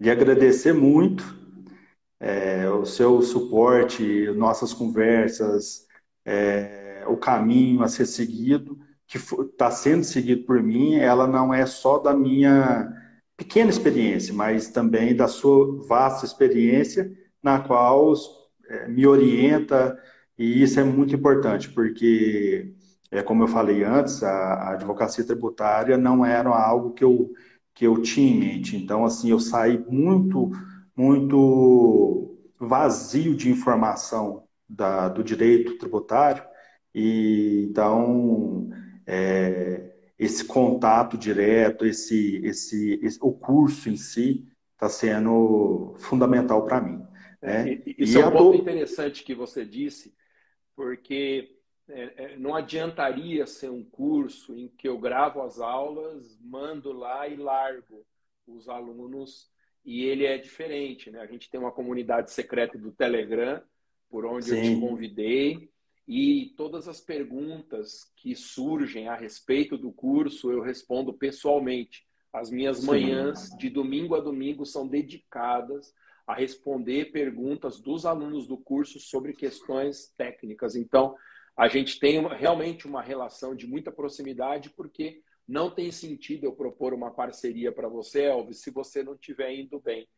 Speaker 2: lhe agradecer muito é, o seu suporte, nossas conversas, é, o caminho a ser seguido, que está sendo seguido por mim, ela não é só da minha pequena experiência, mas também da sua vasta experiência, na qual é, me orienta, e isso é muito importante, porque, é, como eu falei antes, a, a advocacia tributária não era algo que eu, que eu tinha em mente. Então, assim, eu saí muito, muito vazio de informação da, do direito tributário, e então é, esse contato direto, esse, esse, esse, o curso em si está sendo fundamental para mim. Né?
Speaker 1: Isso e é um ponto interessante que você disse, porque é, é, não adiantaria ser um curso em que eu gravo as aulas, mando lá e largo os alunos, e ele é diferente. Né? A gente tem uma comunidade secreta do Telegram, por onde Sim. eu te convidei, e todas as perguntas que surgem a respeito do curso eu respondo pessoalmente. As minhas Sim. manhãs, de domingo a domingo, são dedicadas a responder perguntas dos alunos do curso sobre questões técnicas. Então, a gente tem realmente uma relação de muita proximidade, porque não tem sentido eu propor uma parceria para você, Elvis, se você não estiver indo bem.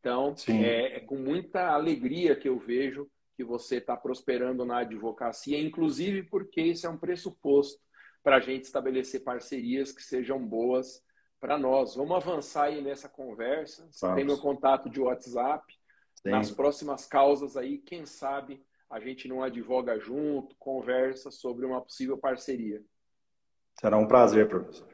Speaker 1: Então, é, é com muita alegria que eu vejo que você está prosperando na advocacia, inclusive porque isso é um pressuposto para a gente estabelecer parcerias que sejam boas para nós. Vamos avançar aí nessa conversa. Você Vamos. tem meu contato de WhatsApp. Sim. Nas próximas causas aí, quem sabe a gente não advoga junto, conversa sobre uma possível parceria.
Speaker 2: Será um prazer, professor.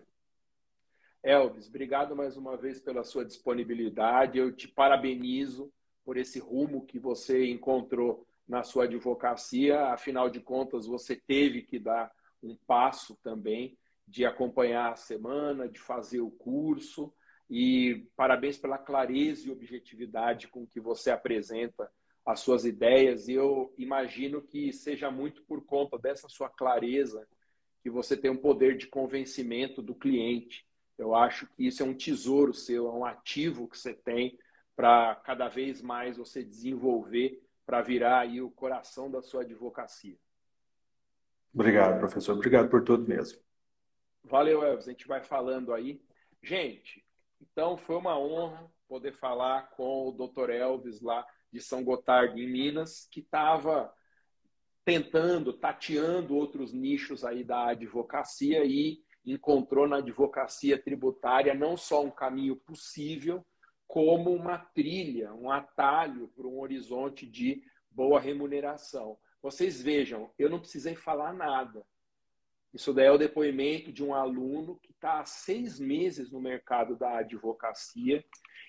Speaker 1: Elvis, obrigado mais uma vez pela sua disponibilidade. Eu te parabenizo por esse rumo que você encontrou na sua advocacia, afinal de contas, você teve que dar um passo também de acompanhar a semana, de fazer o curso. E parabéns pela clareza e objetividade com que você apresenta as suas ideias. E eu imagino que seja muito por conta dessa sua clareza que você tem um poder de convencimento do cliente. Eu acho que isso é um tesouro seu, é um ativo que você tem para cada vez mais você desenvolver para virar aí o coração da sua advocacia.
Speaker 2: Obrigado, professor. Obrigado por tudo mesmo.
Speaker 1: Valeu, Elvis. A gente vai falando aí. Gente, então foi uma honra poder falar com o Dr. Elvis lá de São Gotardo, em Minas, que estava tentando, tateando outros nichos aí da advocacia e encontrou na advocacia tributária não só um caminho possível, como uma trilha, um atalho para um horizonte de boa remuneração. Vocês vejam, eu não precisei falar nada. Isso daí é o depoimento de um aluno que está há seis meses no mercado da advocacia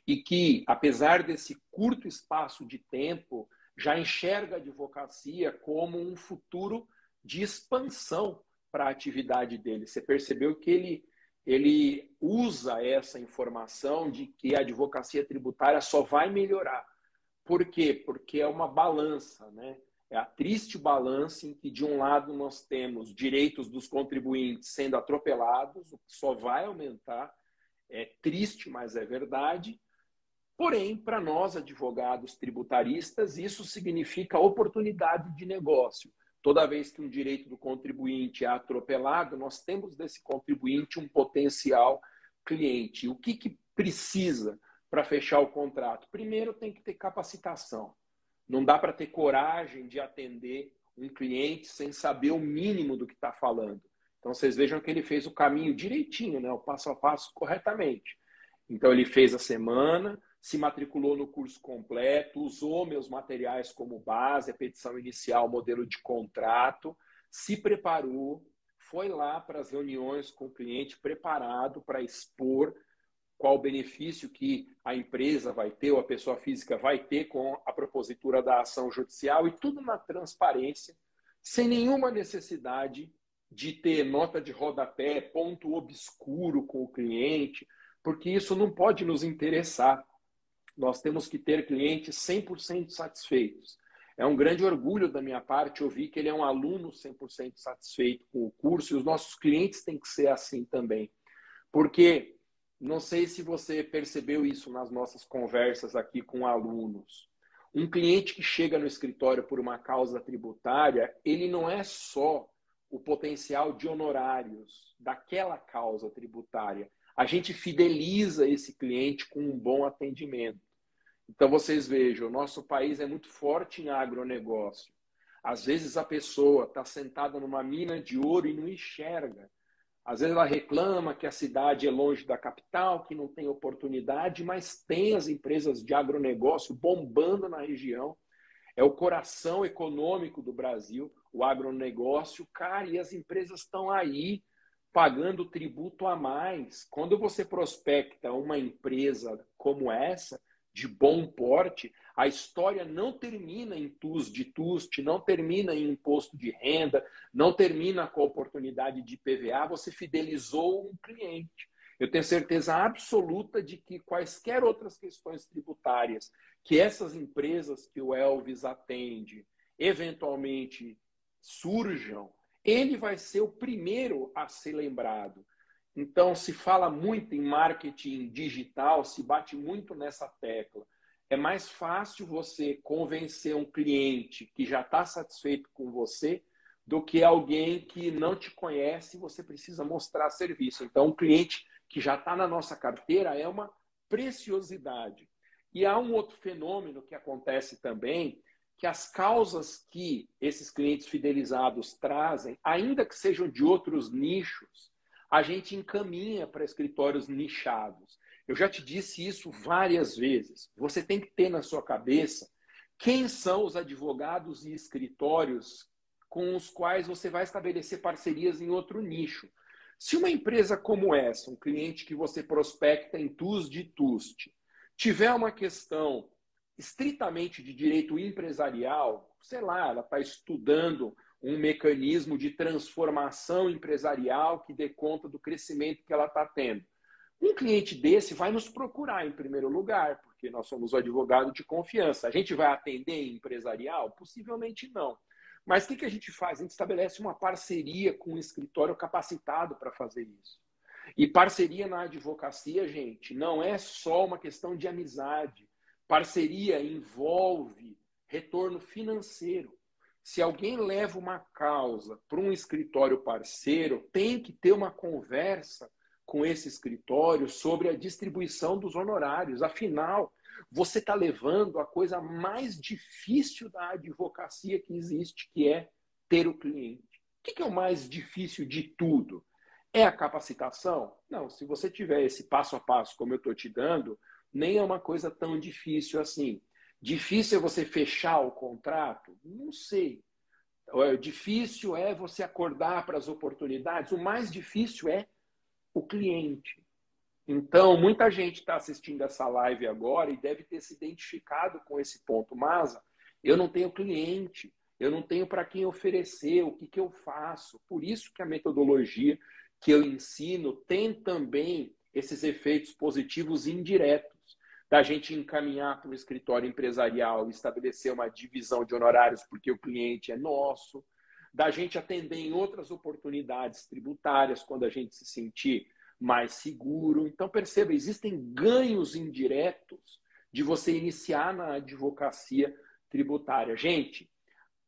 Speaker 1: e que, apesar desse curto espaço de tempo, já enxerga a advocacia como um futuro de expansão para a atividade dele. Você percebeu que ele ele usa essa informação de que a advocacia tributária só vai melhorar. Por quê? Porque é uma balança, né? É a triste balança em que, de um lado, nós temos direitos dos contribuintes sendo atropelados, o que só vai aumentar. É triste, mas é verdade. Porém, para nós, advogados tributaristas, isso significa oportunidade de negócio. Toda vez que um direito do contribuinte é atropelado, nós temos desse contribuinte um potencial cliente. O que, que precisa para fechar o contrato? Primeiro, tem que ter capacitação. Não dá para ter coragem de atender um cliente sem saber o mínimo do que está falando. Então, vocês vejam que ele fez o caminho direitinho, né? o passo a passo corretamente. Então, ele fez a semana, se matriculou no curso completo, usou meus materiais como base, a petição inicial, modelo de contrato, se preparou, foi lá para as reuniões com o cliente preparado para expor qual o benefício que a empresa vai ter ou a pessoa física vai ter com a propositura da ação judicial e tudo na transparência, sem nenhuma necessidade de ter nota de rodapé, ponto obscuro com o cliente, porque isso não pode nos interessar. Nós temos que ter clientes 100% satisfeitos. É um grande orgulho da minha parte ouvir que ele é um aluno 100% satisfeito com o curso e os nossos clientes têm que ser assim também. Porque não sei se você percebeu isso nas nossas conversas aqui com alunos. Um cliente que chega no escritório por uma causa tributária, ele não é só o potencial de honorários daquela causa tributária. A gente fideliza esse cliente com um bom atendimento. Então, vocês vejam, o nosso país é muito forte em agronegócio. Às vezes a pessoa está sentada numa mina de ouro e não enxerga. Às vezes ela reclama que a cidade é longe da capital, que não tem oportunidade, mas tem as empresas de agronegócio bombando na região. É o coração econômico do Brasil, o agronegócio. Cara, e as empresas estão aí pagando tributo a mais. Quando você prospecta uma empresa como essa, de bom porte, a história não termina em TUS de TUST, não termina em imposto de renda, não termina com a oportunidade de PVA, você fidelizou um cliente. Eu tenho certeza absoluta de que quaisquer outras questões tributárias que essas empresas que o Elvis atende eventualmente surjam, ele vai ser o primeiro a ser lembrado. Então, se fala muito em marketing digital, se bate muito nessa tecla. É mais fácil você convencer um cliente que já está satisfeito com você do que alguém que não te conhece e você precisa mostrar serviço. Então, um cliente que já está na nossa carteira é uma preciosidade. E há um outro fenômeno que acontece também, que as causas que esses clientes fidelizados trazem, ainda que sejam de outros nichos, a gente encaminha para escritórios nichados. Eu já te disse isso várias vezes. Você tem que ter na sua cabeça quem são os advogados e escritórios com os quais você vai estabelecer parcerias em outro nicho. Se uma empresa como essa, um cliente que você prospecta em TUS de TUST, tiver uma questão estritamente de direito empresarial, sei lá, ela está estudando um mecanismo de transformação empresarial que dê conta do crescimento que ela está tendo. Um cliente desse vai nos procurar em primeiro lugar, porque nós somos o advogado de confiança. A gente vai atender empresarial? Possivelmente não. Mas o que, que a gente faz? A gente estabelece uma parceria com um escritório capacitado para fazer isso. E parceria na advocacia, gente, não é só uma questão de amizade. Parceria envolve retorno financeiro. Se alguém leva uma causa para um escritório parceiro, tem que ter uma conversa com esse escritório sobre a distribuição dos honorários. Afinal, você está levando a coisa mais difícil da advocacia que existe, que é ter o cliente. O que é o mais difícil de tudo? É a capacitação? Não, se você tiver esse passo a passo como eu estou te dando, nem é uma coisa tão difícil assim. Difícil é você fechar o contrato? Não sei. O difícil é você acordar para as oportunidades. O mais difícil é o cliente. Então, muita gente está assistindo essa live agora e deve ter se identificado com esse ponto. Mas eu não tenho cliente, eu não tenho para quem oferecer, o que, que eu faço? Por isso que a metodologia que eu ensino tem também esses efeitos positivos indiretos da gente encaminhar para o escritório empresarial estabelecer uma divisão de honorários porque o cliente é nosso, da gente atender em outras oportunidades tributárias quando a gente se sentir mais seguro. Então, perceba, existem ganhos indiretos de você iniciar na advocacia tributária. Gente,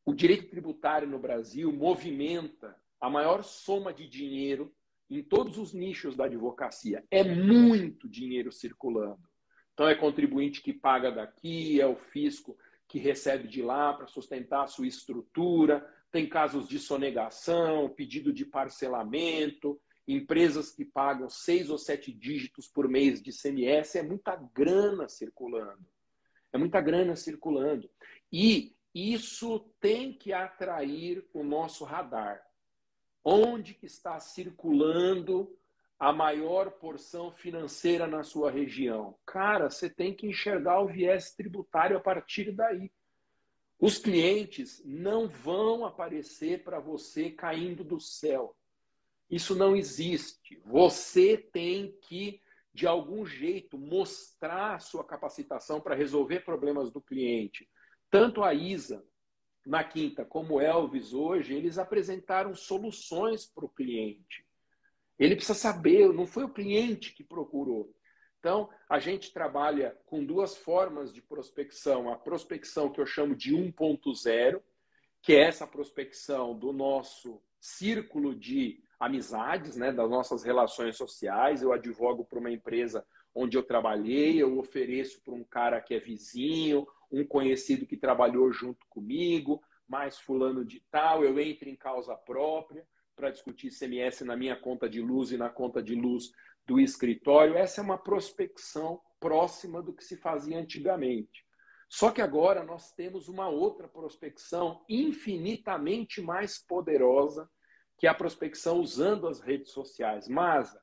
Speaker 1: o direito tributário no Brasil movimenta a maior soma de dinheiro em todos os nichos da advocacia. É muito dinheiro circulando. Então, é contribuinte que paga daqui, é o fisco que recebe de lá para sustentar a sua estrutura, tem casos de sonegação, pedido de parcelamento. empresas que pagam seis ou sete dígitos por mês de CMS, é muita grana circulando. É muita grana circulando. E isso tem que atrair o nosso radar. Onde que está circulando a maior porção financeira na sua região? Cara, você tem que enxergar o viés tributário a partir daí. Os clientes não vão aparecer para você caindo do céu. Isso não existe. Você tem que, de algum jeito, mostrar a sua capacitação para resolver problemas do cliente. Tanto a ISA, na quinta, como Elvis hoje, eles apresentaram soluções para o cliente. Ele precisa saber, não foi o cliente que procurou. Então, a gente trabalha com duas formas de prospecção. A prospecção que eu chamo de 1.0, que é essa prospecção do nosso círculo de amizades, né, das nossas relações sociais. Eu advogo para uma empresa onde eu trabalhei, eu ofereço para um cara que é vizinho, um conhecido que trabalhou junto comigo, mais fulano de tal, eu entro em causa própria para discutir CMS na minha conta de luz e na conta de luz do escritório. Essa é uma prospecção próxima do que se fazia antigamente. Só que agora nós temos uma outra prospecção infinitamente mais poderosa, que é a prospecção usando as redes sociais. Mas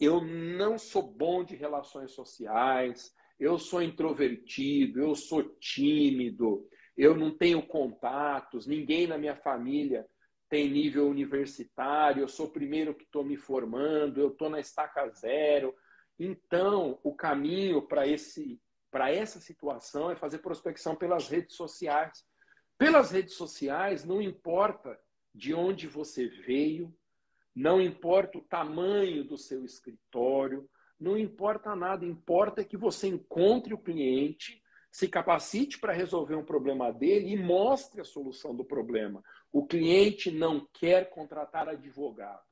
Speaker 1: eu não sou bom de relações sociais, eu sou introvertido, eu sou tímido, eu não tenho contatos, ninguém na minha família tem nível universitário, eu sou o primeiro que estou me formando, eu estou na estaca zero. Então, o caminho para esse para essa situação é fazer prospecção pelas redes sociais. Pelas redes sociais, não importa de onde você veio, não importa o tamanho do seu escritório, não importa nada, importa que você encontre o cliente se capacite para resolver um problema dele e mostre a solução do problema. O cliente não quer contratar advogado.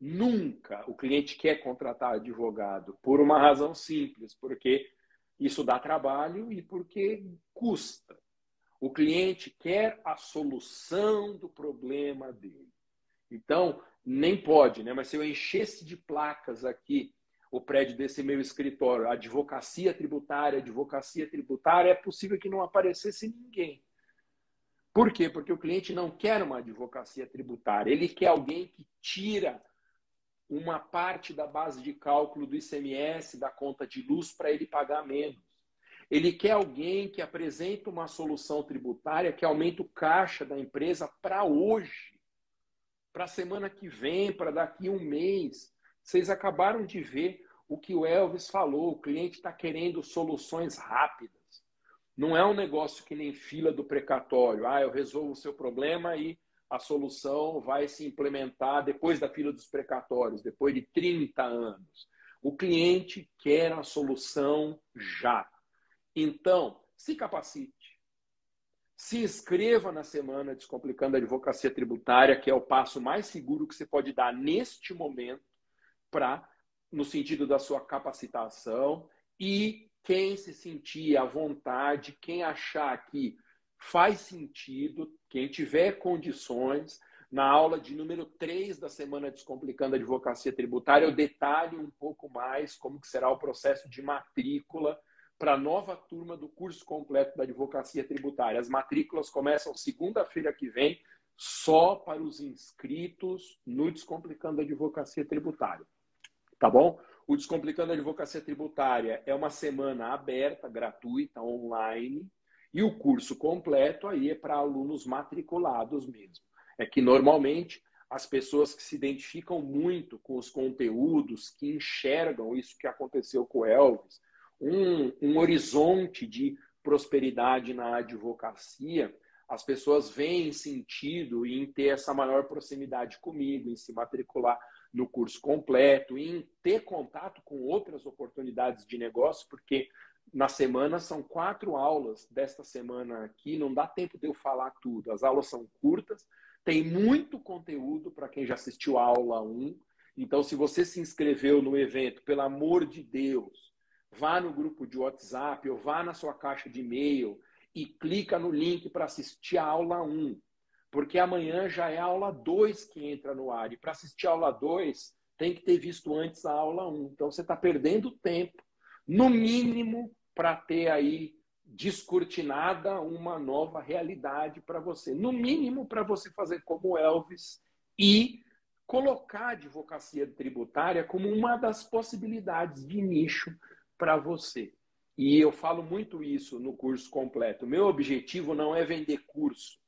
Speaker 1: Nunca o cliente quer contratar advogado, por uma razão simples, porque isso dá trabalho e porque custa. O cliente quer a solução do problema dele. Então, nem pode, né? Mas se eu enchesse de placas aqui o prédio desse meu escritório, advocacia tributária, advocacia tributária, é possível que não aparecesse ninguém. Por quê? Porque o cliente não quer uma advocacia tributária, ele quer alguém que tira uma parte da base de cálculo do ICMS, da conta de luz, para ele pagar menos. Ele quer alguém que apresenta uma solução tributária que aumenta o caixa da empresa para hoje, para a semana que vem, para daqui a um mês. Vocês acabaram de ver o que o Elvis falou: o cliente está querendo soluções rápidas. Não é um negócio que nem fila do precatório. Ah, eu resolvo o seu problema e a solução vai se implementar depois da fila dos precatórios, depois de 30 anos. O cliente quer a solução já. Então, se capacite. Se inscreva na semana Descomplicando a Advocacia Tributária, que é o passo mais seguro que você pode dar neste momento para no sentido da sua capacitação e quem se sentir à vontade, quem achar que faz sentido, quem tiver condições, na aula de número 3 da semana Descomplicando a Advocacia Tributária, eu detalho um pouco mais como que será o processo de matrícula para a nova turma do curso completo da Advocacia Tributária. As matrículas começam segunda-feira que vem, só para os inscritos no Descomplicando a Advocacia Tributária. Tá bom? O Descomplicando a Advocacia Tributária é uma semana aberta, gratuita, online, e o curso completo aí é para alunos matriculados mesmo. É que normalmente as pessoas que se identificam muito com os conteúdos, que enxergam isso que aconteceu com o Elvis, um, um horizonte de prosperidade na advocacia, as pessoas veem sentido em ter essa maior proximidade comigo, em se matricular no curso completo, em ter contato com outras oportunidades de negócio, porque na semana são quatro aulas desta semana aqui, não dá tempo de eu falar tudo. As aulas são curtas, tem muito conteúdo para quem já assistiu a aula 1. Então, se você se inscreveu no evento, pelo amor de Deus, vá no grupo de WhatsApp ou vá na sua caixa de e-mail e clica no link para assistir a aula 1 porque amanhã já é a aula 2 que entra no ar. E para assistir a aula 2, tem que ter visto antes a aula 1. Um. Então você está perdendo tempo, no mínimo, para ter aí descortinada uma nova realidade para você. No mínimo, para você fazer como Elvis e colocar a advocacia tributária como uma das possibilidades de nicho para você. E eu falo muito isso no curso completo. Meu objetivo não é vender curso.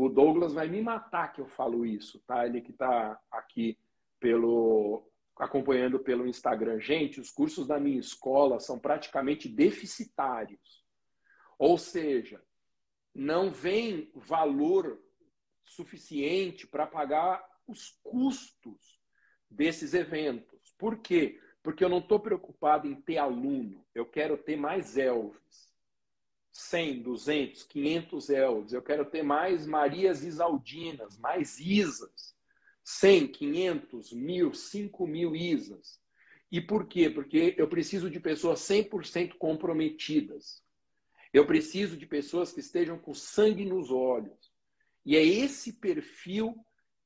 Speaker 1: O Douglas vai me matar que eu falo isso, tá? Ele que está aqui pelo acompanhando pelo Instagram. Gente, os cursos da minha escola são praticamente deficitários. Ou seja, não vem valor suficiente para pagar os custos desses eventos. Por quê? Porque eu não estou preocupado em ter aluno, eu quero ter mais Elvis. 100, 200, 500 Elvis. Eu quero ter mais Marias Isaldinas, mais Isas. 100, 500, 1000, 5 mil Isas. E por quê? Porque eu preciso de pessoas 100% comprometidas. Eu preciso de pessoas que estejam com sangue nos olhos. E é esse perfil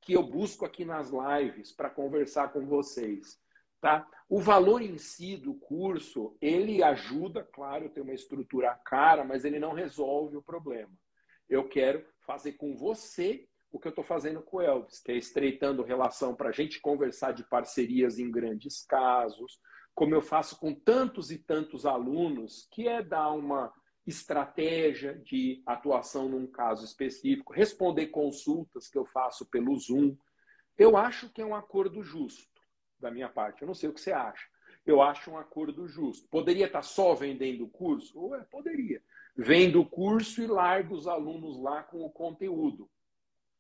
Speaker 1: que eu busco aqui nas lives para conversar com vocês. Tá? O valor em si do curso, ele ajuda, claro, tem uma estrutura cara, mas ele não resolve o problema. Eu quero fazer com você o que eu estou fazendo com o Elvis, que é estreitando relação para a gente conversar de parcerias em grandes casos, como eu faço com tantos e tantos alunos, que é dar uma estratégia de atuação num caso específico, responder consultas que eu faço pelo Zoom. Eu acho que é um acordo justo da minha parte. Eu não sei o que você acha. Eu acho um acordo justo. Poderia estar só vendendo o curso? Ué, poderia. Vendo o curso e larga os alunos lá com o conteúdo.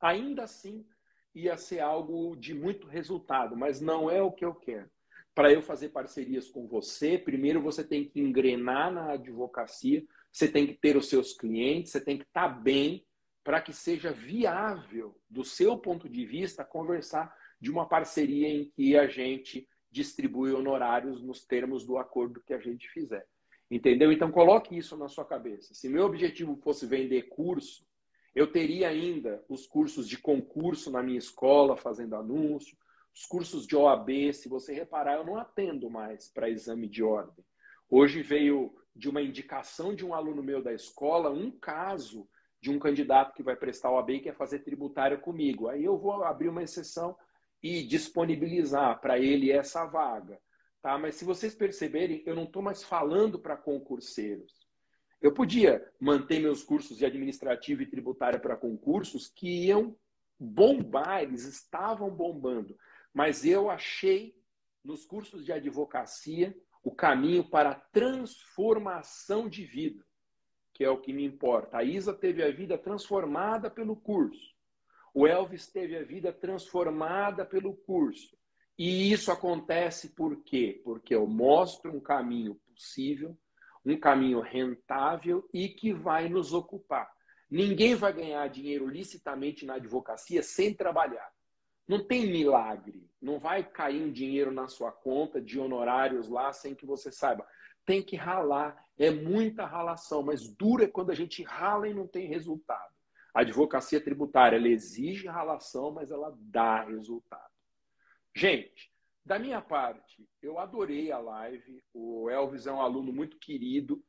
Speaker 1: Ainda assim, ia ser algo de muito resultado, mas não é o que eu quero. Para eu fazer parcerias com você, primeiro você tem que engrenar na advocacia, você tem que ter os seus clientes, você tem que estar bem para que seja viável, do seu ponto de vista, conversar de uma parceria em que a gente distribui honorários nos termos do acordo que a gente fizer. Entendeu? Então coloque isso na sua cabeça. Se meu objetivo fosse vender curso, eu teria ainda os cursos de concurso na minha escola, fazendo anúncio, os cursos de OAB, se você reparar, eu não atendo mais para exame de ordem. Hoje veio de uma indicação de um aluno meu da escola, um caso de um candidato que vai prestar o AB e quer fazer tributário comigo. Aí eu vou abrir uma exceção e disponibilizar para ele essa vaga. Tá? Mas se vocês perceberem, eu não estou mais falando para concurseiros. Eu podia manter meus cursos de administrativo e tributária para concursos que iam bombar, eles estavam bombando. Mas eu achei nos cursos de advocacia o caminho para a transformação de vida, que é o que me importa. A Isa teve a vida transformada pelo curso. O Elvis teve a vida transformada pelo curso. E isso acontece por quê? Porque eu mostro um caminho possível, um caminho rentável e que vai nos ocupar. Ninguém vai ganhar dinheiro licitamente na advocacia sem trabalhar. Não tem milagre. Não vai cair um dinheiro na sua conta de honorários lá sem que você saiba. Tem que ralar. É muita ralação, mas dura quando a gente rala e não tem resultado. A advocacia tributária ela exige ralação, mas ela dá resultado. Gente, da minha parte, eu adorei a live. O Elvis é um aluno muito querido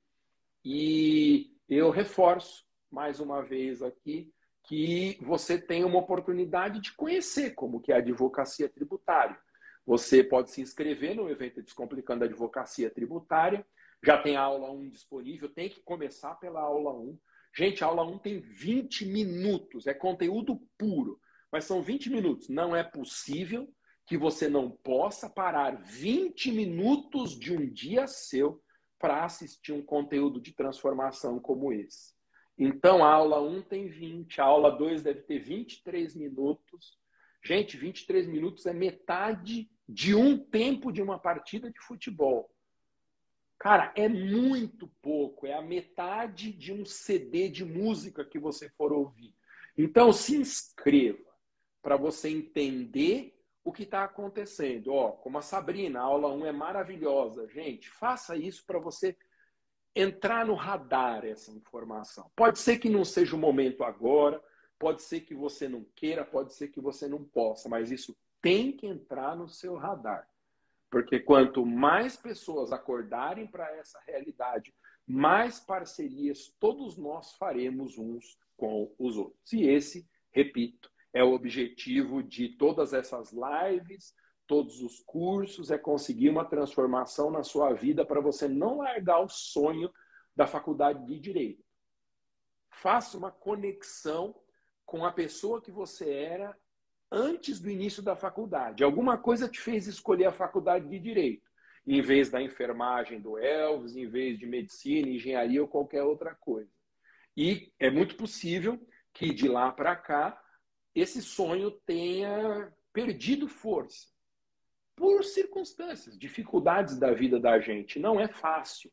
Speaker 1: e eu reforço mais uma vez aqui que você tem uma oportunidade de conhecer como que é a advocacia tributária. Você pode se inscrever no evento Descomplicando a Advocacia Tributária. Já tem a aula 1 disponível, tem que começar pela aula 1. Gente, a aula 1 tem 20 minutos, é conteúdo puro, mas são 20 minutos. Não é possível que você não possa parar 20 minutos de um dia seu para assistir um conteúdo de transformação como esse. Então, a aula 1 tem 20, a aula 2 deve ter 23 minutos. Gente, 23 minutos é metade de um tempo de uma partida de futebol. Cara, é muito pouco, é a metade de um CD de música que você for ouvir. Então, se inscreva para você entender o que está acontecendo. Ó, como a Sabrina, a aula 1 é maravilhosa. Gente, faça isso para você entrar no radar essa informação. Pode ser que não seja o momento agora, Pode ser que você não queira, pode ser que você não possa, mas isso tem que entrar no seu radar. Porque quanto mais pessoas acordarem para essa realidade, mais parcerias todos nós faremos uns com os outros. E esse, repito, é o objetivo de todas essas lives, todos os cursos, é conseguir uma transformação na sua vida para você não largar o sonho da faculdade de direito. Faça uma conexão com a pessoa que você era antes do início da faculdade. Alguma coisa te fez escolher a faculdade de direito, em vez da enfermagem do Elvis, em vez de medicina, engenharia ou qualquer outra coisa. E é muito possível que de lá para cá esse sonho tenha perdido força por circunstâncias, dificuldades da vida da gente. Não é fácil.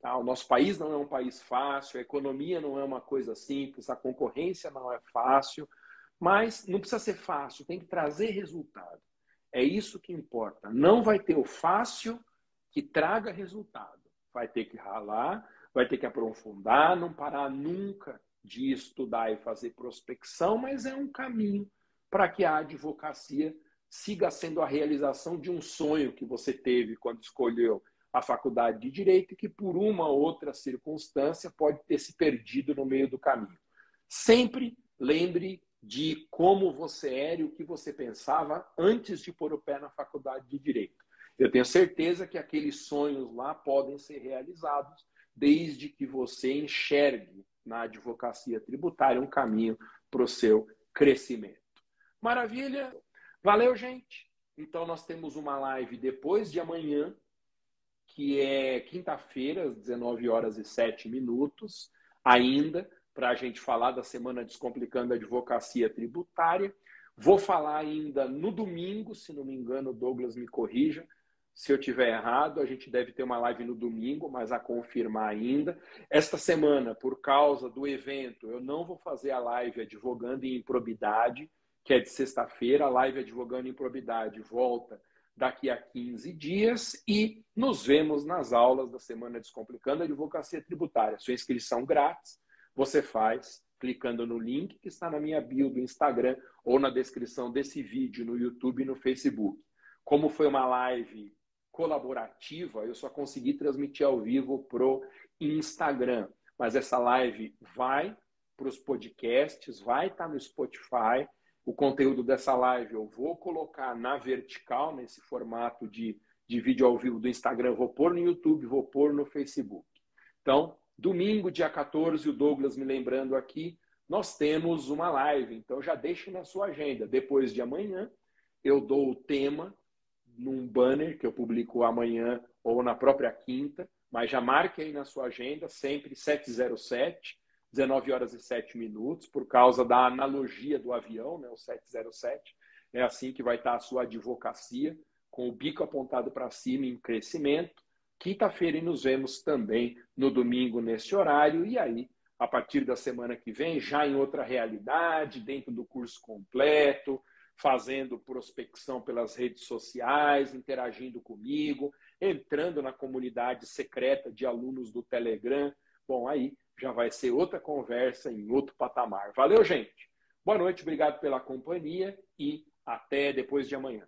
Speaker 1: Tá? O nosso país não é um país fácil, a economia não é uma coisa simples, a concorrência não é fácil, mas não precisa ser fácil, tem que trazer resultado. É isso que importa. Não vai ter o fácil que traga resultado. Vai ter que ralar, vai ter que aprofundar, não parar nunca de estudar e fazer prospecção, mas é um caminho para que a advocacia siga sendo a realização de um sonho que você teve quando escolheu a faculdade de direito e que por uma ou outra circunstância pode ter se perdido no meio do caminho. Sempre lembre de como você era e o que você pensava antes de pôr o pé na faculdade de direito. Eu tenho certeza que aqueles sonhos lá podem ser realizados desde que você enxergue na advocacia tributária um caminho para o seu crescimento. Maravilha? Valeu, gente! Então, nós temos uma live depois de amanhã, que é quinta-feira, às 19 horas e 7 minutos, ainda, para a gente falar da Semana Descomplicando a Advocacia Tributária. Vou falar ainda no domingo, se não me engano, Douglas me corrija, se eu tiver errado, a gente deve ter uma live no domingo, mas a confirmar ainda. Esta semana, por causa do evento, eu não vou fazer a live advogando em improbidade, que é de sexta-feira. A live advogando em improbidade volta daqui a 15 dias e nos vemos nas aulas da Semana Descomplicando a Advocacia Tributária. Sua inscrição grátis, você faz clicando no link que está na minha bio do Instagram ou na descrição desse vídeo no YouTube e no Facebook. Como foi uma live colaborativa, eu só consegui transmitir ao vivo pro Instagram. Mas essa live vai para os podcasts, vai estar tá no Spotify. O conteúdo dessa live eu vou colocar na vertical, nesse formato de, de vídeo ao vivo do Instagram, vou pôr no YouTube, vou pôr no Facebook. Então, domingo, dia 14, o Douglas me lembrando aqui, nós temos uma live. Então, já deixe na sua agenda. Depois de amanhã, eu dou o tema num banner que eu publico amanhã ou na própria quinta, mas já marque aí na sua agenda, sempre 707, 19 horas e 7 minutos, por causa da analogia do avião, né, o 707. É assim que vai estar a sua advocacia, com o bico apontado para cima em crescimento. Quinta-feira e nos vemos também no domingo nesse horário. E aí, a partir da semana que vem, já em outra realidade, dentro do curso completo, fazendo prospecção pelas redes sociais, interagindo comigo, entrando na comunidade secreta de alunos do Telegram. Bom, aí já vai ser outra conversa em outro patamar. Valeu, gente. Boa noite, obrigado pela companhia e até depois de amanhã.